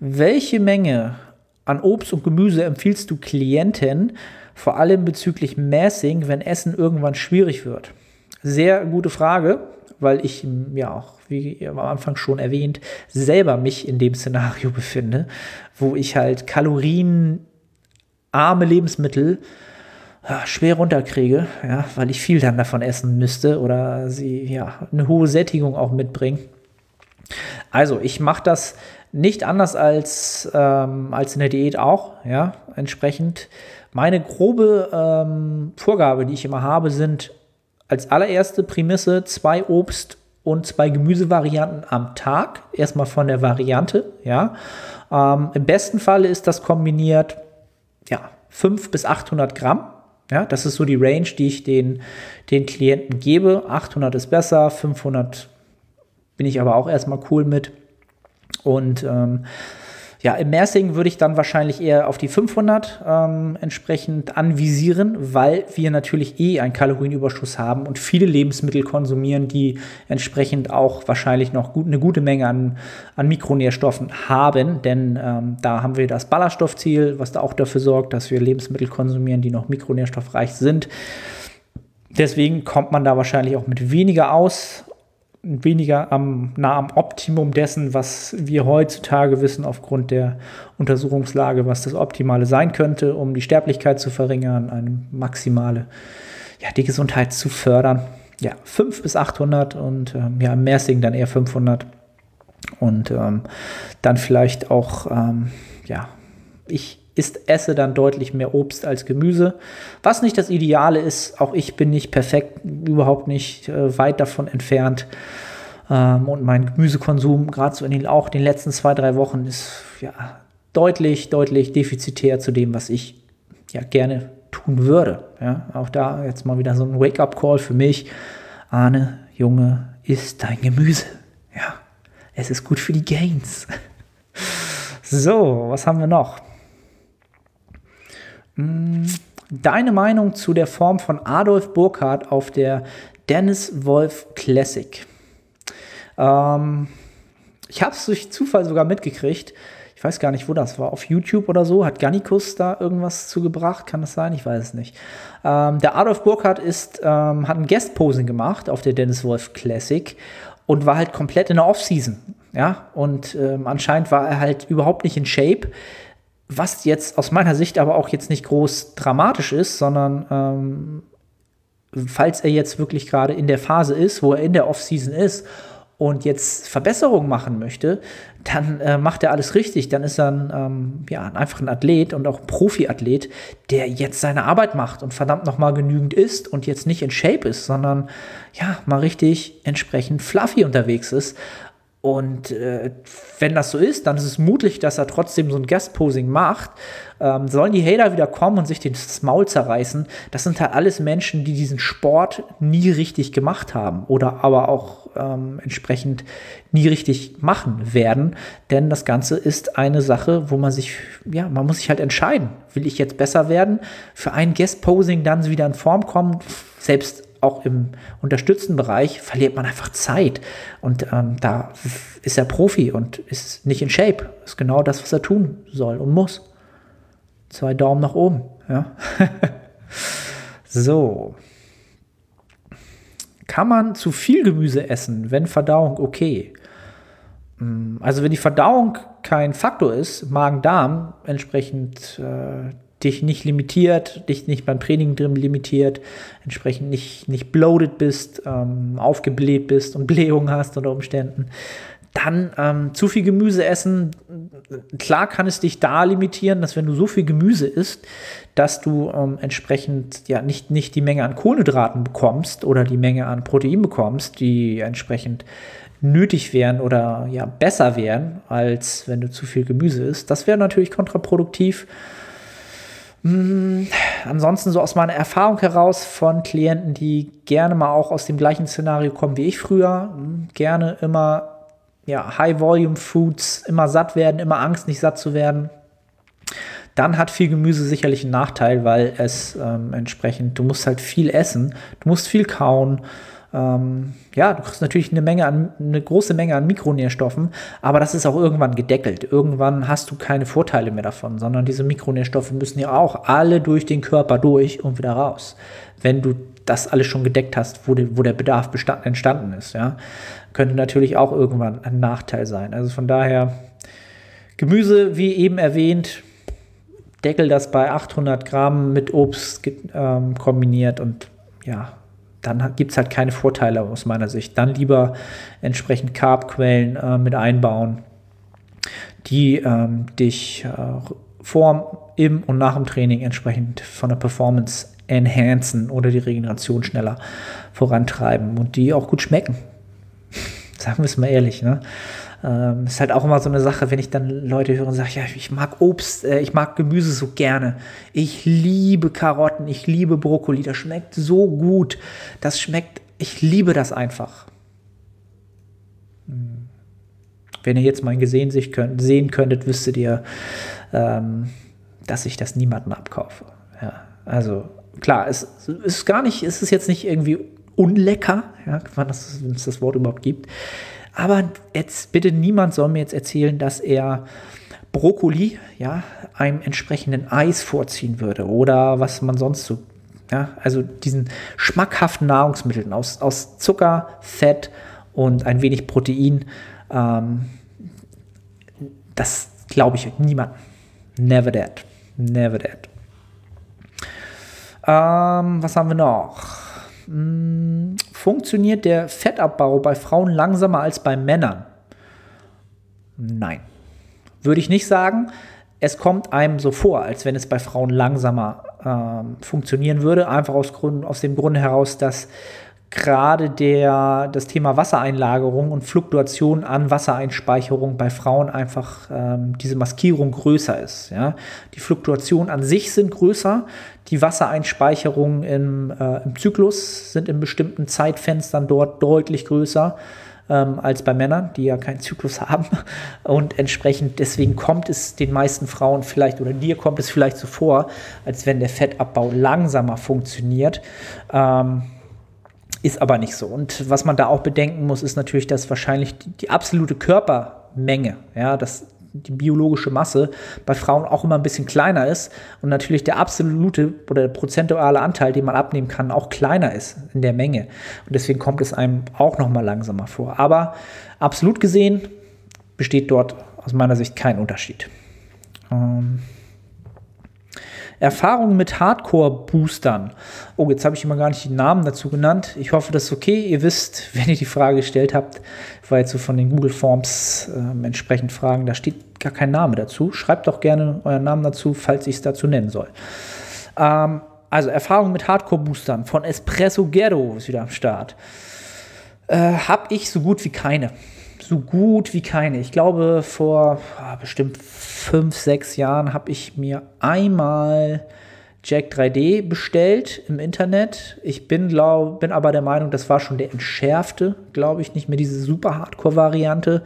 Welche Menge an Obst und Gemüse empfiehlst du Klienten, vor allem bezüglich Massing, wenn Essen irgendwann schwierig wird? Sehr gute Frage, weil ich ja auch, wie am Anfang schon erwähnt, selber mich in dem Szenario befinde, wo ich halt kalorienarme Lebensmittel ja, schwer runterkriege, ja, weil ich viel dann davon essen müsste oder sie ja eine hohe Sättigung auch mitbringen. Also ich mache das nicht anders als, ähm, als in der Diät auch, ja, entsprechend meine grobe ähm, Vorgabe, die ich immer habe, sind als allererste Prämisse zwei Obst- und zwei Gemüsevarianten am Tag. Erstmal von der Variante, ja. Ähm, Im besten Falle ist das kombiniert, ja, 500 bis 800 Gramm. Ja, das ist so die Range, die ich den, den Klienten gebe. 800 ist besser, 500 bin ich aber auch erstmal cool mit. Und ähm, ja, im Mersing würde ich dann wahrscheinlich eher auf die 500 ähm, entsprechend anvisieren, weil wir natürlich eh einen Kalorienüberschuss haben und viele Lebensmittel konsumieren, die entsprechend auch wahrscheinlich noch gut, eine gute Menge an, an Mikronährstoffen haben. Denn ähm, da haben wir das Ballaststoffziel, was da auch dafür sorgt, dass wir Lebensmittel konsumieren, die noch mikronährstoffreich sind. Deswegen kommt man da wahrscheinlich auch mit weniger aus weniger am, nah am Optimum dessen, was wir heutzutage wissen aufgrund der Untersuchungslage, was das Optimale sein könnte, um die Sterblichkeit zu verringern, eine maximale, ja, die Gesundheit zu fördern. Ja, 5 bis 800 und ähm, ja, im Mersing dann eher 500 und ähm, dann vielleicht auch, ähm, ja, ich isst, esse dann deutlich mehr Obst als Gemüse. Was nicht das Ideale ist, auch ich bin nicht perfekt, überhaupt nicht äh, weit davon entfernt. Ähm, und mein Gemüsekonsum, gerade so in den, auch den letzten zwei, drei Wochen, ist ja deutlich, deutlich defizitär zu dem, was ich ja gerne tun würde. Ja, auch da jetzt mal wieder so ein Wake-up-Call für mich. Arne, Junge, isst dein Gemüse. Ja, es ist gut für die Gains. So, was haben wir noch? Hm, deine Meinung zu der Form von Adolf Burkhardt auf der Dennis Wolf Classic? Ähm, ich habe es durch Zufall sogar mitgekriegt. Ich weiß gar nicht, wo das war. Auf YouTube oder so. Hat Gannikus da irgendwas zugebracht? Kann das sein? Ich weiß es nicht. Ähm, der Adolf Burkhardt ist, ähm, hat ein Guest-Posing gemacht auf der Dennis Wolf Classic und war halt komplett in der Offseason. Ja, und ähm, anscheinend war er halt überhaupt nicht in Shape. Was jetzt aus meiner Sicht aber auch jetzt nicht groß dramatisch ist, sondern ähm, falls er jetzt wirklich gerade in der Phase ist, wo er in der Offseason ist und jetzt Verbesserungen machen möchte, dann äh, macht er alles richtig. Dann ist er ein, ähm, ja, einfach ein Athlet und auch ein Profiathlet, der jetzt seine Arbeit macht und verdammt nochmal genügend ist und jetzt nicht in Shape ist, sondern ja, mal richtig entsprechend fluffy unterwegs ist. Und äh, wenn das so ist, dann ist es mutig, dass er trotzdem so ein Guest-Posing macht. Ähm, sollen die Hater wieder kommen und sich den Maul zerreißen? Das sind halt alles Menschen, die diesen Sport nie richtig gemacht haben oder aber auch ähm, entsprechend nie richtig machen werden. Denn das Ganze ist eine Sache, wo man sich, ja, man muss sich halt entscheiden. Will ich jetzt besser werden? Für ein Guest-Posing dann wieder in Form kommen? Selbst auch im unterstützten Bereich verliert man einfach Zeit. Und ähm, da ist er Profi und ist nicht in Shape. Ist genau das, was er tun soll und muss. Zwei Daumen nach oben. Ja. so. Kann man zu viel Gemüse essen, wenn Verdauung okay? Hm, also wenn die Verdauung kein Faktor ist, Magen-Darm entsprechend äh, dich nicht limitiert, dich nicht beim Training drin limitiert, entsprechend nicht, nicht bloated bist, ähm, aufgebläht bist und Blähung hast unter Umständen. Dann ähm, zu viel Gemüse essen, klar kann es dich da limitieren, dass wenn du so viel Gemüse isst, dass du ähm, entsprechend ja nicht, nicht die Menge an Kohlenhydraten bekommst oder die Menge an Protein bekommst, die entsprechend nötig wären oder ja besser wären, als wenn du zu viel Gemüse isst. Das wäre natürlich kontraproduktiv. Hm, ansonsten so aus meiner Erfahrung heraus von Klienten, die gerne mal auch aus dem gleichen Szenario kommen wie ich früher, hm, gerne immer ja, High-Volume-Foods, immer satt werden, immer Angst, nicht satt zu werden. Dann hat viel Gemüse sicherlich einen Nachteil, weil es ähm, entsprechend, du musst halt viel essen, du musst viel kauen, ähm, ja, du kriegst natürlich eine Menge an, eine große Menge an Mikronährstoffen, aber das ist auch irgendwann gedeckelt. Irgendwann hast du keine Vorteile mehr davon, sondern diese Mikronährstoffe müssen ja auch alle durch den Körper durch und wieder raus. Wenn du das alles schon gedeckt hast, wo, de, wo der Bedarf bestand, entstanden ist, ja, könnte natürlich auch irgendwann ein Nachteil sein. Also von daher, Gemüse, wie eben erwähnt, deckel das bei 800 Gramm mit Obst ähm, kombiniert und ja, dann gibt es halt keine Vorteile aus meiner Sicht. Dann lieber entsprechend Carbquellen äh, mit einbauen, die ähm, dich äh, vor, im und nach dem Training entsprechend von der Performance enhancen oder die Regeneration schneller vorantreiben und die auch gut schmecken. Sagen wir es mal ehrlich. Ne? Ähm, ist halt auch immer so eine Sache, wenn ich dann Leute höre und sage, ja, ich mag Obst, äh, ich mag Gemüse so gerne. Ich liebe Karotten, ich liebe Brokkoli, das schmeckt so gut. Das schmeckt, ich liebe das einfach. Hm. Wenn ihr jetzt mein Gesehen sehen könntet, wüsstet ihr, ähm, dass ich das niemandem abkaufe. Ja, also klar, es ist gar nicht, es ist jetzt nicht irgendwie unlecker, ja, wenn es das Wort überhaupt gibt. Aber jetzt bitte niemand soll mir jetzt erzählen, dass er Brokkoli, ja, einem entsprechenden Eis vorziehen würde oder was man sonst so, ja, also diesen schmackhaften Nahrungsmitteln aus, aus Zucker, Fett und ein wenig Protein, ähm, das glaube ich niemand. Never that. Never that. Ähm, was haben wir noch? Hm, funktioniert der Fettabbau bei Frauen langsamer als bei Männern? Nein. Würde ich nicht sagen. es kommt einem so vor, als wenn es bei Frauen langsamer ähm, funktionieren würde, einfach aus, Grund, aus dem Grunde heraus, dass gerade der, das Thema Wassereinlagerung und Fluktuation an Wassereinspeicherung bei Frauen einfach ähm, diese Maskierung größer ist. Ja? Die Fluktuationen an sich sind größer, die Wassereinspeicherungen im, äh, im Zyklus sind in bestimmten Zeitfenstern dort deutlich größer ähm, als bei Männern, die ja keinen Zyklus haben. Und entsprechend, deswegen kommt es den meisten Frauen vielleicht oder dir kommt es vielleicht so vor, als wenn der Fettabbau langsamer funktioniert. Ähm, ist aber nicht so. Und was man da auch bedenken muss, ist natürlich, dass wahrscheinlich die, die absolute Körpermenge, ja, das, die biologische Masse bei Frauen auch immer ein bisschen kleiner ist und natürlich der absolute oder der prozentuale Anteil, den man abnehmen kann, auch kleiner ist in der Menge. Und deswegen kommt es einem auch noch mal langsamer vor. Aber absolut gesehen besteht dort aus meiner Sicht kein Unterschied. Ähm Erfahrungen mit Hardcore-Boostern. Oh, jetzt habe ich immer gar nicht die Namen dazu genannt. Ich hoffe, das ist okay. Ihr wisst, wenn ihr die Frage gestellt habt, war jetzt so von den Google Forms äh, entsprechend Fragen, da steht gar kein Name dazu. Schreibt doch gerne euren Namen dazu, falls ich es dazu nennen soll. Ähm, also Erfahrung mit Hardcore-Boostern von Espresso Ghetto ist wieder am Start. Äh, habe ich so gut wie keine so gut wie keine. Ich glaube, vor ah, bestimmt fünf, sechs Jahren habe ich mir einmal Jack 3D bestellt im Internet. Ich bin, glaub, bin aber der Meinung, das war schon der entschärfte, glaube ich, nicht mehr diese super Hardcore-Variante.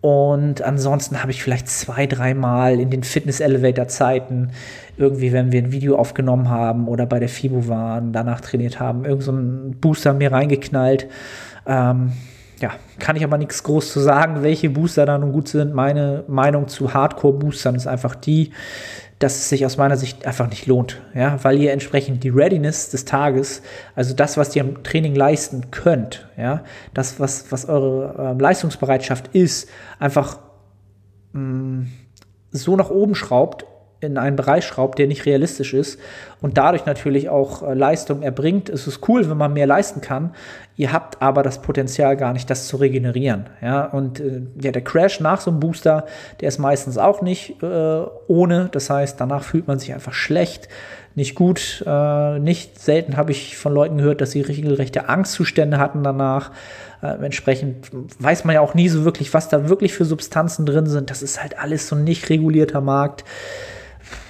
Und ansonsten habe ich vielleicht zwei, dreimal in den Fitness-Elevator-Zeiten, irgendwie, wenn wir ein Video aufgenommen haben oder bei der FIBO waren, danach trainiert haben, irgendeinen so Booster mir reingeknallt. Ähm, ja, kann ich aber nichts groß zu sagen, welche Booster da nun gut sind. Meine Meinung zu Hardcore-Boostern ist einfach die, dass es sich aus meiner Sicht einfach nicht lohnt. Ja, weil ihr entsprechend die Readiness des Tages, also das, was ihr im Training leisten könnt, ja, das, was, was eure äh, Leistungsbereitschaft ist, einfach mh, mm, so nach oben schraubt, in einen Bereich schraubt, der nicht realistisch ist und dadurch natürlich auch äh, Leistung erbringt. Es ist cool, wenn man mehr leisten kann. Ihr habt aber das Potenzial gar nicht, das zu regenerieren. Ja, und äh, ja, der Crash nach so einem Booster, der ist meistens auch nicht äh, ohne. Das heißt, danach fühlt man sich einfach schlecht, nicht gut. Äh, nicht selten habe ich von Leuten gehört, dass sie regelrechte Angstzustände hatten danach. Äh, entsprechend weiß man ja auch nie so wirklich, was da wirklich für Substanzen drin sind. Das ist halt alles so ein nicht regulierter Markt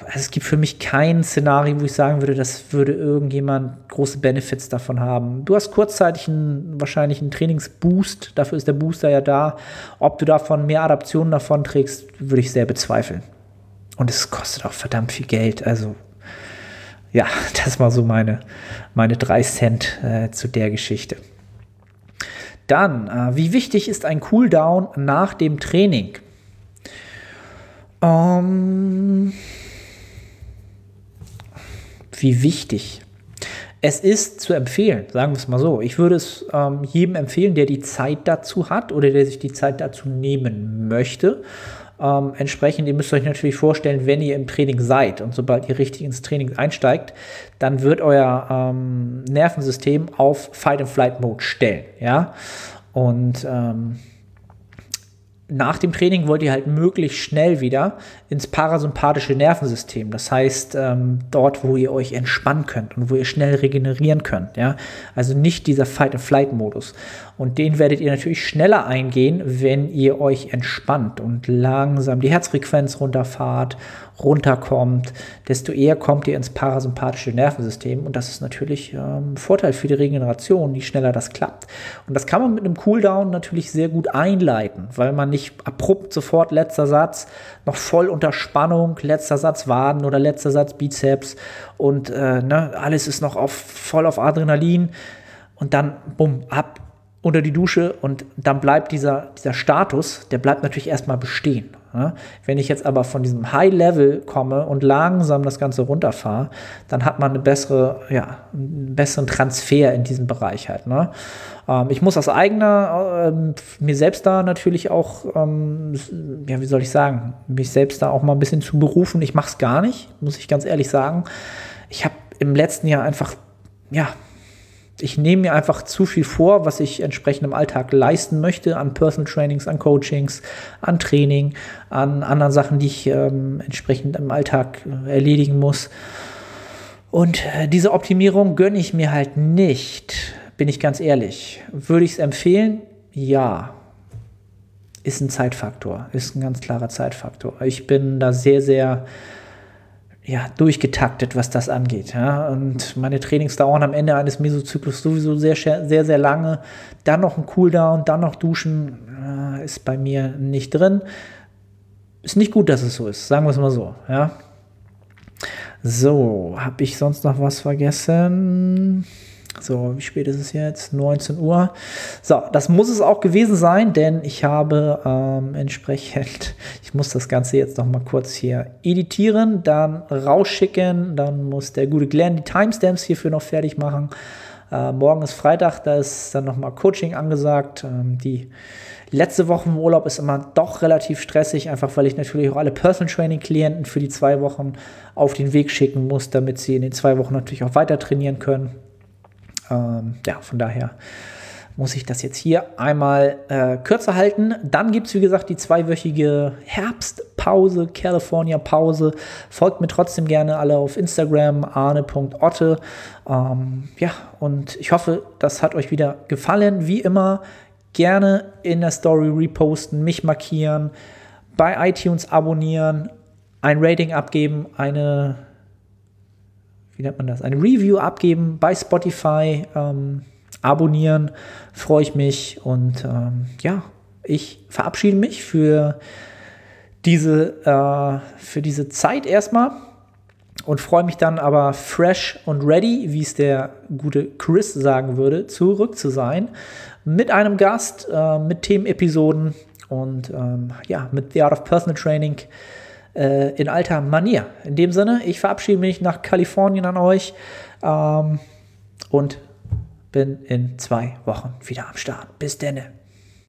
also es gibt für mich kein Szenario, wo ich sagen würde, das würde irgendjemand große Benefits davon haben. Du hast kurzzeitig einen, wahrscheinlich einen Trainingsboost, dafür ist der Booster ja da. Ob du davon mehr Adaptionen davon trägst, würde ich sehr bezweifeln. Und es kostet auch verdammt viel Geld. Also, ja, das war so meine, meine drei Cent äh, zu der Geschichte. Dann, äh, wie wichtig ist ein Cooldown nach dem Training? Ähm. Wie wichtig. Es ist zu empfehlen, sagen wir es mal so. Ich würde es ähm, jedem empfehlen, der die Zeit dazu hat oder der sich die Zeit dazu nehmen möchte. Ähm, entsprechend, ihr müsst euch natürlich vorstellen, wenn ihr im Training seid und sobald ihr richtig ins Training einsteigt, dann wird euer ähm, Nervensystem auf Fight-and-Flight-Mode stellen. Ja? Und ähm, nach dem Training wollt ihr halt möglichst schnell wieder ins parasympathische Nervensystem. Das heißt, ähm, dort, wo ihr euch entspannen könnt und wo ihr schnell regenerieren könnt. Ja? Also nicht dieser Fight-and-Flight-Modus. Und den werdet ihr natürlich schneller eingehen, wenn ihr euch entspannt und langsam die Herzfrequenz runterfahrt, runterkommt, desto eher kommt ihr ins parasympathische Nervensystem. Und das ist natürlich ähm, ein Vorteil für die Regeneration, je schneller das klappt. Und das kann man mit einem Cooldown natürlich sehr gut einleiten, weil man nicht abrupt sofort letzter Satz, noch voll unter Spannung, letzter Satz Waden oder letzter Satz Bizeps und äh, ne, alles ist noch auf, voll auf Adrenalin und dann, bumm, ab unter die Dusche und dann bleibt dieser, dieser Status, der bleibt natürlich erstmal bestehen. Ja? Wenn ich jetzt aber von diesem High-Level komme und langsam das Ganze runterfahre, dann hat man eine bessere, ja, einen besseren Transfer in diesem Bereich halt. Ne? Ähm, ich muss aus eigener, ähm, mir selbst da natürlich auch, ähm, ja, wie soll ich sagen, mich selbst da auch mal ein bisschen zu berufen. Ich mache es gar nicht, muss ich ganz ehrlich sagen. Ich habe im letzten Jahr einfach, ja, ich nehme mir einfach zu viel vor, was ich entsprechend im Alltag leisten möchte, an Personal Trainings, an Coachings, an Training, an anderen Sachen, die ich ähm, entsprechend im Alltag äh, erledigen muss. Und äh, diese Optimierung gönne ich mir halt nicht, bin ich ganz ehrlich. Würde ich es empfehlen? Ja. Ist ein Zeitfaktor, ist ein ganz klarer Zeitfaktor. Ich bin da sehr, sehr ja, durchgetaktet, was das angeht. Ja. Und meine Trainings dauern am Ende eines Mesozyklus sowieso sehr, sehr, sehr lange. Dann noch ein Cooldown, dann noch duschen, äh, ist bei mir nicht drin. Ist nicht gut, dass es so ist, sagen wir es mal so. Ja. So, habe ich sonst noch was vergessen? So, wie spät ist es jetzt? 19 Uhr. So, das muss es auch gewesen sein, denn ich habe ähm, entsprechend, ich muss das Ganze jetzt noch mal kurz hier editieren, dann rausschicken, dann muss der gute Glenn die Timestamps hierfür noch fertig machen. Äh, morgen ist Freitag, da ist dann noch mal Coaching angesagt. Ähm, die letzte Woche im Urlaub ist immer doch relativ stressig, einfach weil ich natürlich auch alle Personal Training Klienten für die zwei Wochen auf den Weg schicken muss, damit sie in den zwei Wochen natürlich auch weiter trainieren können. Ähm, ja, von daher muss ich das jetzt hier einmal äh, kürzer halten. Dann gibt es, wie gesagt, die zweiwöchige Herbstpause, California-Pause. Folgt mir trotzdem gerne alle auf Instagram, arne.otte. Ähm, ja, und ich hoffe, das hat euch wieder gefallen. Wie immer, gerne in der Story reposten, mich markieren, bei iTunes abonnieren, ein Rating abgeben, eine wie nennt man das, eine Review abgeben bei Spotify, ähm, abonnieren, freue ich mich und ähm, ja, ich verabschiede mich für diese, äh, für diese Zeit erstmal und freue mich dann aber fresh und ready, wie es der gute Chris sagen würde, zurück zu sein mit einem Gast, äh, mit Themenepisoden und ähm, ja, mit The Art of Personal Training äh, in alter Manier. In dem Sinne, ich verabschiede mich nach Kalifornien an euch ähm, und bin in zwei Wochen wieder am Start. Bis denne.